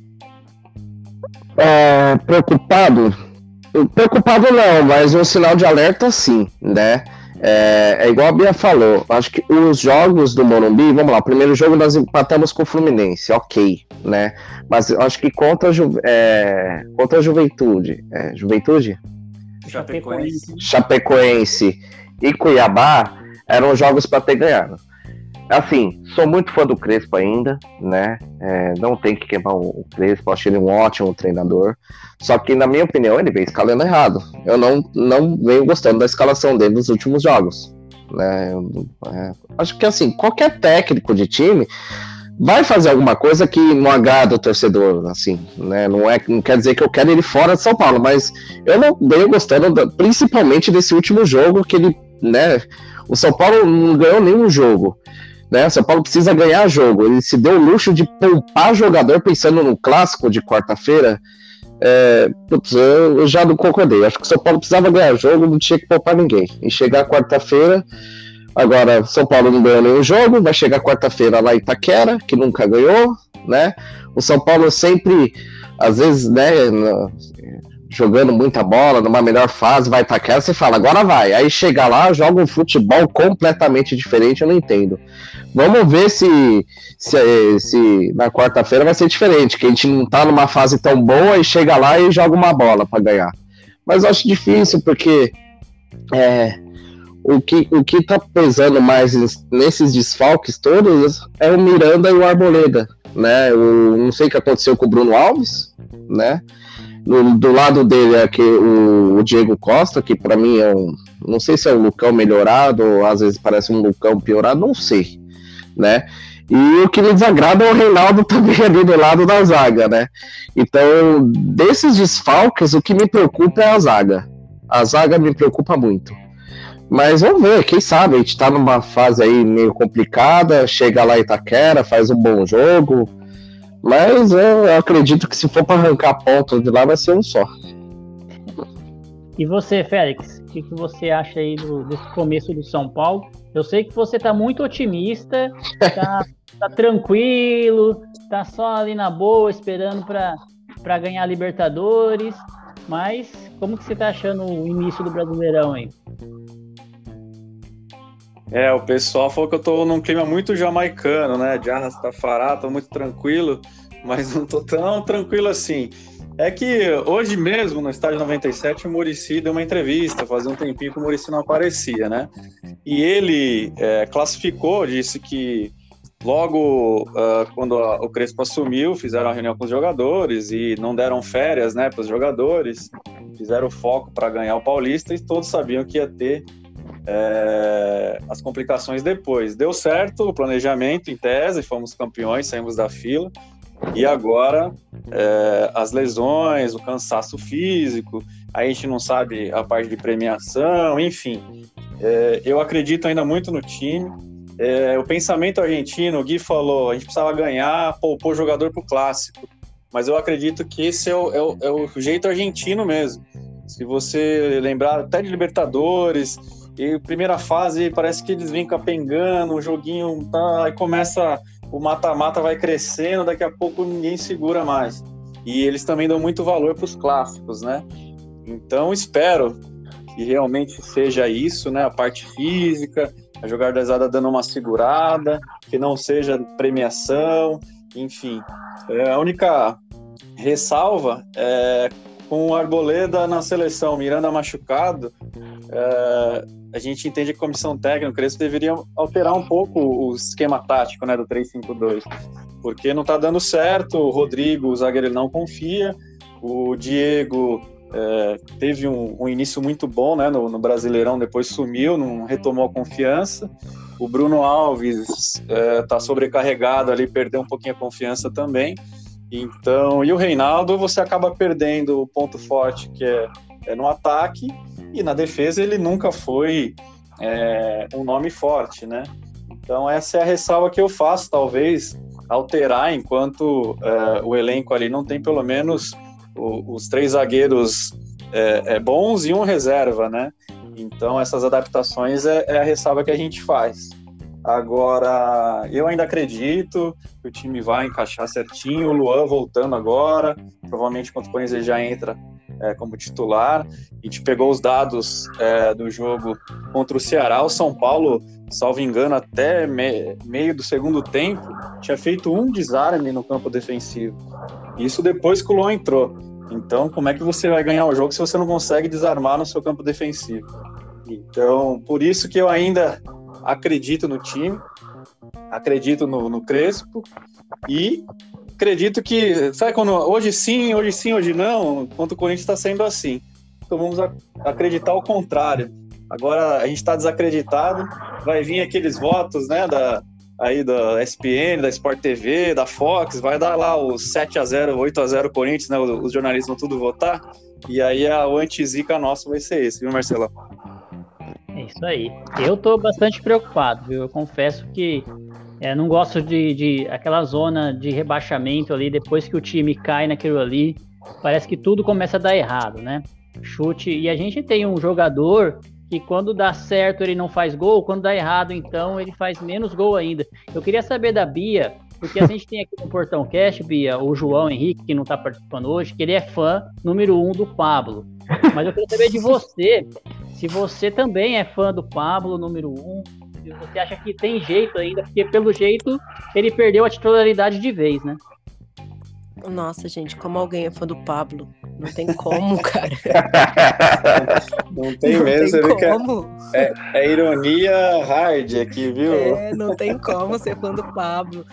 É, preocupado? Preocupado não, mas um sinal de alerta sim, né? É, é, igual a Bia falou, acho que os jogos do Morumbi, vamos lá, o primeiro jogo nós empatamos com o Fluminense, ok, né? Mas acho que contra a, Ju, é, contra a Juventude, é, Juventude? Chapecoense. Chapecoense e Cuiabá eram jogos para ter ganhado. Assim, sou muito fã do Crespo ainda, né? É, não tem que queimar o Crespo, acho ele um ótimo treinador. Só que, na minha opinião, ele vem escalando errado. Eu não, não venho gostando da escalação dele nos últimos jogos. Né? É, acho que, assim, qualquer técnico de time vai fazer alguma coisa que não agrada o torcedor, assim, né? Não, é, não quer dizer que eu quero ele fora de São Paulo, mas eu não venho gostando, principalmente desse último jogo que ele, né? O São Paulo não ganhou nenhum jogo. Né? São Paulo precisa ganhar jogo. Ele se deu o luxo de poupar jogador pensando no clássico de quarta-feira. É, eu já não concordei. Acho que o São Paulo precisava ganhar jogo, não tinha que poupar ninguém. E chegar quarta-feira. Agora, São Paulo não ganhou nenhum jogo, vai chegar quarta-feira lá em Itaquera, que nunca ganhou, né? O São Paulo sempre, às vezes, né, jogando muita bola, numa melhor fase, vai Itaquera, você fala, agora vai. Aí chega lá, joga um futebol completamente diferente, eu não entendo. Vamos ver se, se, se na quarta-feira vai ser diferente, que a gente não tá numa fase tão boa e chega lá e joga uma bola para ganhar. Mas eu acho difícil, porque é, o, que, o que tá pesando mais nesses desfalques todos é o Miranda e o Arboleda, né? Eu não sei o que aconteceu com o Bruno Alves, né? No, do lado dele é que o, o Diego Costa, que para mim é um. Não sei se é um Lucão melhorado, ou às vezes parece um Lucão piorado, não sei né? E o que me desagrada é o Reinaldo também ali do lado da zaga, né? Então, desses desfalques, o que me preocupa é a zaga. A zaga me preocupa muito. Mas vamos ver, quem sabe, a gente tá numa fase aí meio complicada, chega lá Itaquera, faz um bom jogo. Mas eu acredito que se for para arrancar pontos de lá, vai ser um só. E você, Félix, o que, que você acha aí do, desse começo do São Paulo? Eu sei que você tá muito otimista, tá, tá tranquilo, tá só ali na boa, esperando para ganhar a Libertadores. Mas como que você tá achando o início do Brasileirão aí? É, o pessoal falou que eu tô num clima muito jamaicano, né? De Arrastafará, tô muito tranquilo, mas não tô tão tranquilo assim. É que hoje mesmo, no estádio 97, o Murici deu uma entrevista, fazia um tempinho que o Murici não aparecia, né? E ele é, classificou, disse que logo uh, quando a, o Crespo assumiu, fizeram a reunião com os jogadores e não deram férias né, para os jogadores, fizeram foco para ganhar o Paulista e todos sabiam que ia ter é, as complicações depois. Deu certo o planejamento em tese, fomos campeões, saímos da fila. E agora, é, as lesões, o cansaço físico, a gente não sabe a parte de premiação, enfim. É, eu acredito ainda muito no time. é, o pensamento argentino, o Gui falou, a gente precisava ganhar, poupou jogador para o clássico. Mas eu acredito que esse é o, é, o, é o, jeito argentino mesmo. Se você lembrar até de Libertadores, e primeira fase parece que eles vêm capengando, o joguinho tá, aí começa, o mata-mata vai crescendo, daqui a pouco ninguém segura mais. E eles também dão muito valor para os clássicos, né? Então espero que realmente seja isso, né? A parte física, a jogadora dando uma segurada, que não seja premiação, enfim. É, a única ressalva é com o Arboleda na seleção, Miranda machucado, é, a gente entende que a comissão técnica, o Crespo deveria alterar um pouco o esquema tático né, do 3-5-2, porque não está dando certo, o Rodrigo, o zagueiro, ele não confia, o Diego é, teve um, um, início muito bom né, no, no, Brasileirão, depois sumiu, não retomou a confiança. O Bruno Alves está é, tá sobrecarregado ali, perdeu um pouquinho a confiança também. Então, e o Reinaldo, você acaba perdendo o ponto forte que é, é no ataque, e na defesa ele nunca foi é, um nome forte, né? Então, essa é a ressalva que eu faço, talvez alterar enquanto é, o elenco ali não tem pelo menos o, os três zagueiros é, é, bons e um reserva, né? Então essas adaptações é, é, a ressalva que a gente faz. Agora, eu ainda acredito que o time vai encaixar certinho. O Luan voltando agora, provavelmente contra o Corinthians ele já entra é, como titular. A gente pegou os dados é, do jogo contra o Ceará. O São Paulo, salvo engano, até me, meio do segundo tempo, tinha feito um desarme no campo defensivo. Isso depois que o Luan entrou. Então, como é que você vai ganhar o jogo se você não consegue desarmar no seu campo defensivo? Então, por isso que eu ainda acredito no time, acredito no, no Crespo e acredito que, sabe quando hoje sim, hoje sim, hoje não, quanto o Corinthians está sendo assim. Então vamos acreditar o contrário. Agora a gente está desacreditado, vai vir aqueles votos, né, da, aí da SPN, da Sport TV, da Fox, vai dar lá os 7 a 0 8 a 0 Corinthians, né? Os jornalistas vão tudo votar. E aí a, anti-zica nosso vai ser esse, viu, Marcelo? É isso aí. Eu tô bastante preocupado, viu? Eu confesso que é, não gosto de, de aquela zona de rebaixamento ali, depois que o time cai naquilo ali, parece que tudo começa a dar errado, né? Chute. E a gente tem um jogador que quando dá certo ele não faz gol, quando dá errado, então ele faz menos gol ainda. Eu queria saber da Bia, porque a gente tem aqui no Portão Cast, Bia, o João Henrique, que não está participando hoje, que ele é fã número um do Pablo. Mas eu queria saber de você, se você também é fã do Pablo, número um, você acha que tem jeito ainda, porque pelo jeito ele perdeu a titularidade de vez, né? Nossa, gente, como alguém é fã do Pablo? Não tem como, cara. não tem não mesmo, tem como. É, é, ironia hard aqui, viu? É, não tem como ser fã do Pablo.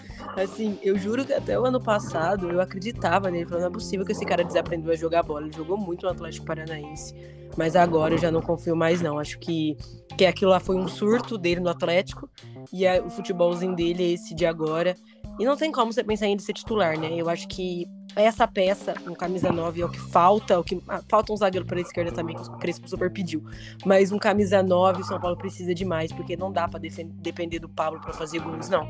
Assim, eu juro que até o ano passado eu acreditava nele, falando, não é possível que esse cara desaprendeu a jogar bola. Ele jogou muito no Atlético Paranaense. Mas agora eu já não confio mais, não. Acho que, que aquilo lá foi um surto dele no Atlético. E a, o futebolzinho dele é esse de agora. E não tem como você pensar em ele ser titular, né? Eu acho que essa peça, um camisa 9, é o que falta. O que, ah, falta um zagueiro para a esquerda também, que o Crespo super pediu. Mas um camisa 9, o São Paulo precisa demais, porque não dá para depender do Pablo para fazer gols, não.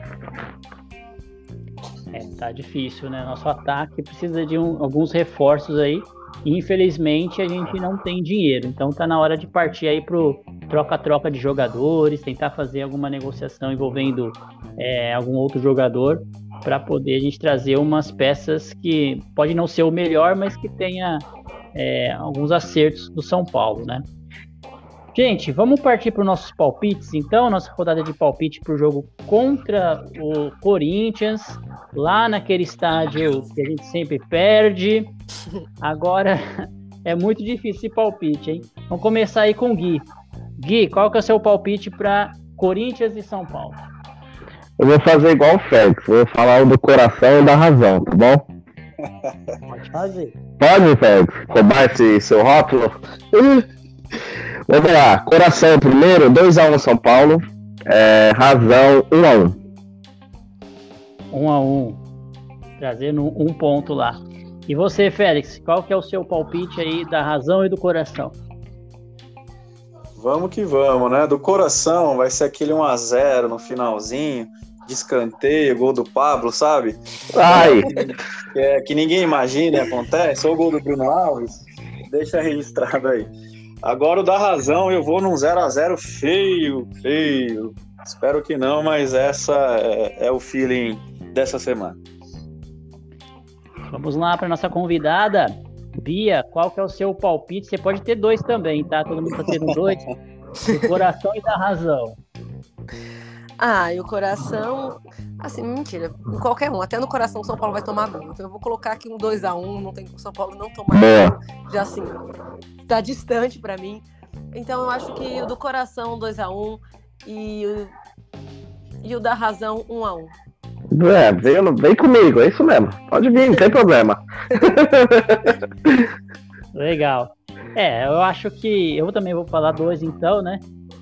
É, tá difícil, né? Nosso ataque precisa de um, alguns reforços aí. Infelizmente, a gente não tem dinheiro. Então tá na hora de partir aí pro troca-troca de jogadores, tentar fazer alguma negociação envolvendo é, algum outro jogador para poder a gente trazer umas peças que pode não ser o melhor, mas que tenha é, alguns acertos do São Paulo, né? Gente, vamos partir para os nossos palpites, então, nossa rodada de palpite para o jogo contra o Corinthians, lá naquele estádio que a gente sempre perde. Agora é muito difícil esse palpite, hein? Vamos começar aí com o Gui. Gui, qual que é o seu palpite para Corinthians e São Paulo? Eu vou fazer igual o Félix, vou falar o do coração e da razão, tá bom? Pode fazer. Pode, Félix? Roubar esse seu rótulo? Vamos lá, coração primeiro, 2x1 um São Paulo. É, razão 1x1. 1x1. Trazendo um ponto lá. E você, Félix, qual que é o seu palpite aí da razão e do coração? Vamos que vamos, né? Do coração vai ser aquele 1x0 no finalzinho, de escanteio, gol do Pablo, sabe? Ai! Que, é, que ninguém imagina acontece, ou o gol do Bruno Alves. Deixa registrado aí. Agora o da razão, eu vou num 0x0 feio, feio. Espero que não, mas essa é, é o feeling dessa semana. Vamos lá para nossa convidada. Bia, qual que é o seu palpite? Você pode ter dois também, tá? Todo mundo tá tendo dois. Do coração e da razão. Ah, e o coração. Assim, mentira. Qualquer um. Até no coração o São Paulo vai tomar gol. Então eu vou colocar aqui um 2x1. Um, não tem como o São Paulo não tomar gol. Já assim, tá distante para mim. Então eu acho que o do coração 2x1 um, e, o, e o da razão 1x1. Um é, vem, vem comigo, é isso mesmo. Pode vir, não tem problema. Legal. É, eu acho que. Eu também vou falar dois então, né?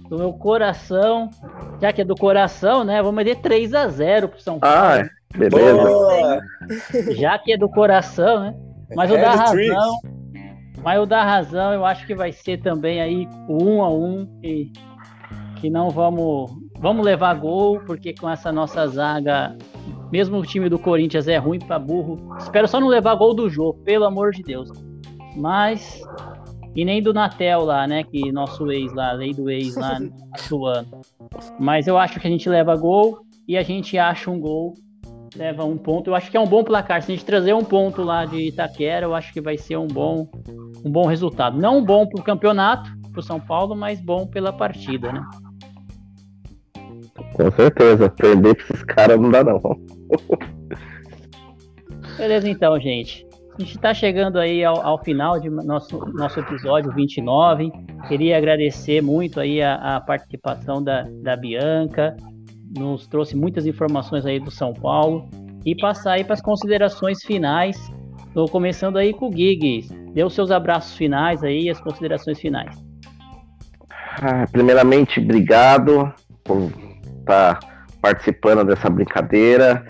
Do meu coração. Já que é do coração, né? Vamos meter 3 a 0 pro São Paulo. Ah, beleza. Boa! Já que é do coração, né? Mas o É da razão. Mas o da razão, eu acho que vai ser também aí o um a um que, que não vamos vamos levar gol, porque com essa nossa zaga, mesmo o time do Corinthians é ruim pra burro. Espero só não levar gol do jogo, pelo amor de Deus. Mas e nem do Natel lá, né, que nosso ex lá, lei do ex lá atuando. Mas eu acho que a gente leva gol e a gente acha um gol leva um ponto. Eu acho que é um bom placar. Se a gente trazer um ponto lá de Itaquera, eu acho que vai ser um bom, um bom resultado. Não bom para o campeonato, para o São Paulo, mas bom pela partida, né? Com certeza. Perder pra esses caras não dá, não. Beleza, então, gente. A gente está chegando aí ao, ao, final de nosso, nosso episódio 29. Queria agradecer muito aí a, a participação da, da Bianca, nos trouxe muitas informações aí do São Paulo e passar aí para as considerações finais. Estou começando aí com o Gig. Dê os seus abraços finais aí, as considerações finais. Ah, primeiramente, obrigado por estar participando dessa brincadeira.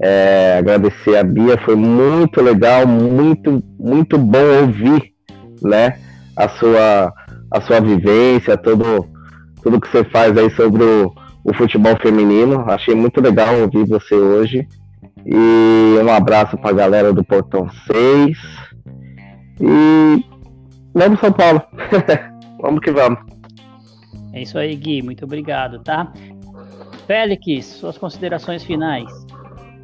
É, agradecer a Bia, foi muito legal, muito, muito bom ouvir, né, a sua, a sua vivência, todo, tudo que você faz aí sobre o, o futebol feminino. Achei muito legal ouvir você hoje. E um abraço para a galera do Portão 6. E vamos São Paulo. vamos que vamos. É isso aí, Gui. Muito obrigado, tá? Félix, suas considerações finais.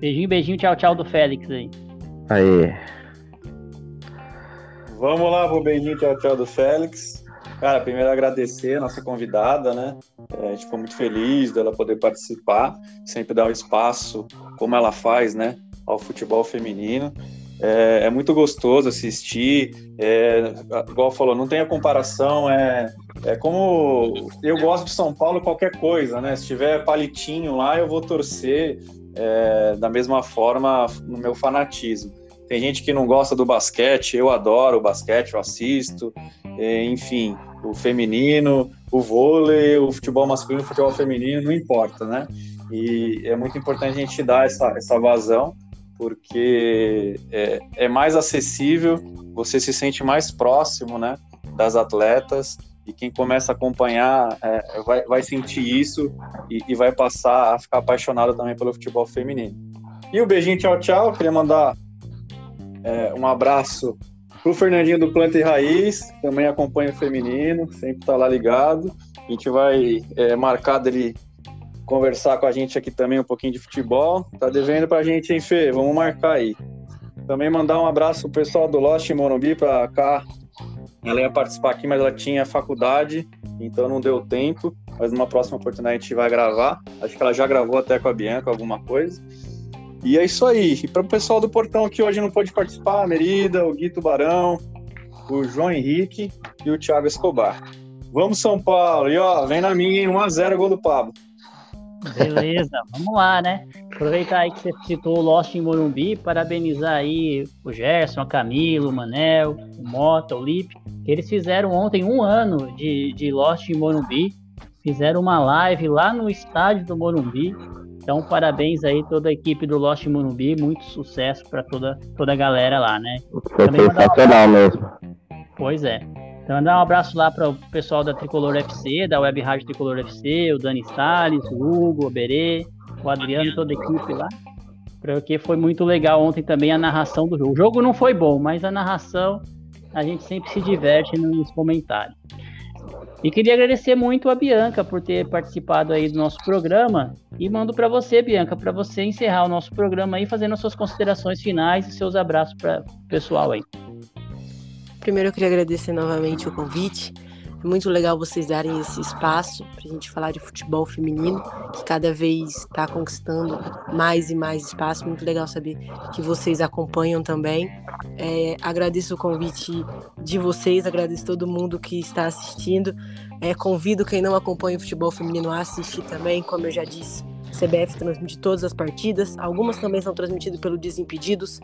Beijinho, beijinho, tchau, tchau do Félix aí. Aí. Vamos lá pro beijinho, tchau, tchau do Félix. Cara, primeiro agradecer a nossa convidada, né? É, a gente ficou muito feliz dela poder participar, sempre dar o um espaço, como ela faz, né? Ao futebol feminino. É, é muito gostoso assistir. É, igual falou, não tem a comparação. É, é como eu gosto de São Paulo, qualquer coisa, né? Se tiver palitinho lá, eu vou torcer é, da mesma forma no meu fanatismo. Tem gente que não gosta do basquete, eu adoro o basquete, eu assisto, é, enfim, o feminino, o vôlei, o futebol masculino, o futebol feminino, não importa, né? E é muito importante a gente dar essa, essa vazão, porque é, é mais acessível, você se sente mais próximo, né, das atletas, e quem começa a acompanhar é, vai, vai sentir isso e, e, vai passar a ficar apaixonado também pelo futebol feminino. E o beijinho, tchau, tchau. Queria mandar é, um abraço pro Fernandinho do Planta e Raiz, também acompanha o feminino, sempre tá lá ligado. A gente vai é, marcar dele conversar com a gente aqui também um pouquinho de futebol. Tá devendo pra gente, hein, Fê? Vamos marcar aí. Também mandar um abraço pro pessoal do Lost Morumbi pra cá. Ela ia participar aqui, mas ela tinha faculdade, então não deu tempo. Mas numa próxima oportunidade a gente vai gravar. Acho que ela já gravou até com a Bianca alguma coisa. E é isso aí. E para o pessoal do Portão que hoje não pôde participar, a Merida, o Gui Tubarão, o João Henrique e o Thiago Escobar. Vamos, São Paulo. E ó, vem na minha, hein? 1x0 gol do Pablo. Beleza, vamos lá, né? Aproveitar aí que você citou o Lost em Morumbi, parabenizar aí o Gerson, a Camilo, o Manel, o Mota, o Lipe, que eles fizeram ontem um ano de, de Lost em Morumbi, fizeram uma live lá no estádio do Morumbi. Então, parabéns aí toda a equipe do Lost em Morumbi, muito sucesso para toda, toda a galera lá, né? Foi sensacional um... mesmo. Pois é. Então, mandar um abraço lá para o pessoal da Tricolor FC, da Web Rádio Tricolor FC, o Dani Salles, o Hugo, o Berê, o Adriano, toda a equipe lá. Porque foi muito legal ontem também a narração do jogo. O jogo não foi bom, mas a narração a gente sempre se diverte nos comentários. E queria agradecer muito a Bianca por ter participado aí do nosso programa e mando para você, Bianca, para você encerrar o nosso programa aí fazendo as suas considerações finais e seus abraços para o pessoal aí. Primeiro eu queria agradecer novamente o convite. É muito legal vocês darem esse espaço para a gente falar de futebol feminino, que cada vez está conquistando mais e mais espaço. Muito legal saber que vocês acompanham também. É, agradeço o convite de vocês, agradeço todo mundo que está assistindo. É, convido quem não acompanha o futebol feminino a assistir também, como eu já disse. CBF transmite todas as partidas, algumas também são transmitidas pelo Desimpedidos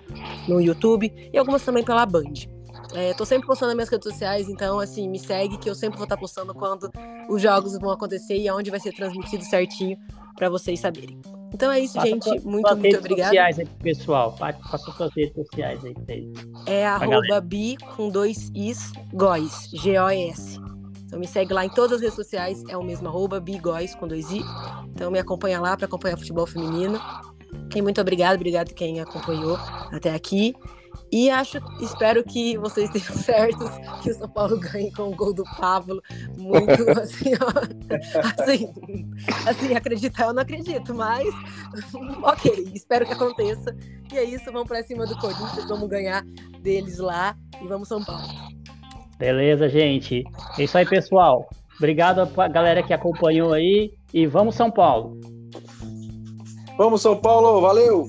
no YouTube e algumas também pela Band. É, tô sempre postando nas minhas redes sociais, então, assim, me segue que eu sempre vou estar postando quando os jogos vão acontecer e aonde vai ser transmitido certinho para vocês saberem. Então é isso, Passa gente. muito, muito redes obrigada. sociais aí, pessoal. Passa suas redes sociais aí. É arroba bi com dois is, góis, G-O-S. Então me segue lá em todas as redes sociais, é o mesmo arroba bigóis com dois i. Então me acompanha lá para acompanhar futebol feminino. E muito obrigado, obrigado quem acompanhou até aqui. E acho, espero que vocês tenham certos que o São Paulo ganhe com o gol do Pablo. Muito assim, ó, assim, assim, acreditar eu não acredito, mas ok, espero que aconteça. E é isso, vamos para cima do Corinthians, vamos ganhar deles lá e vamos São Paulo. Beleza, gente. É isso aí, pessoal. Obrigado a galera que acompanhou aí e vamos São Paulo. Vamos São Paulo, valeu!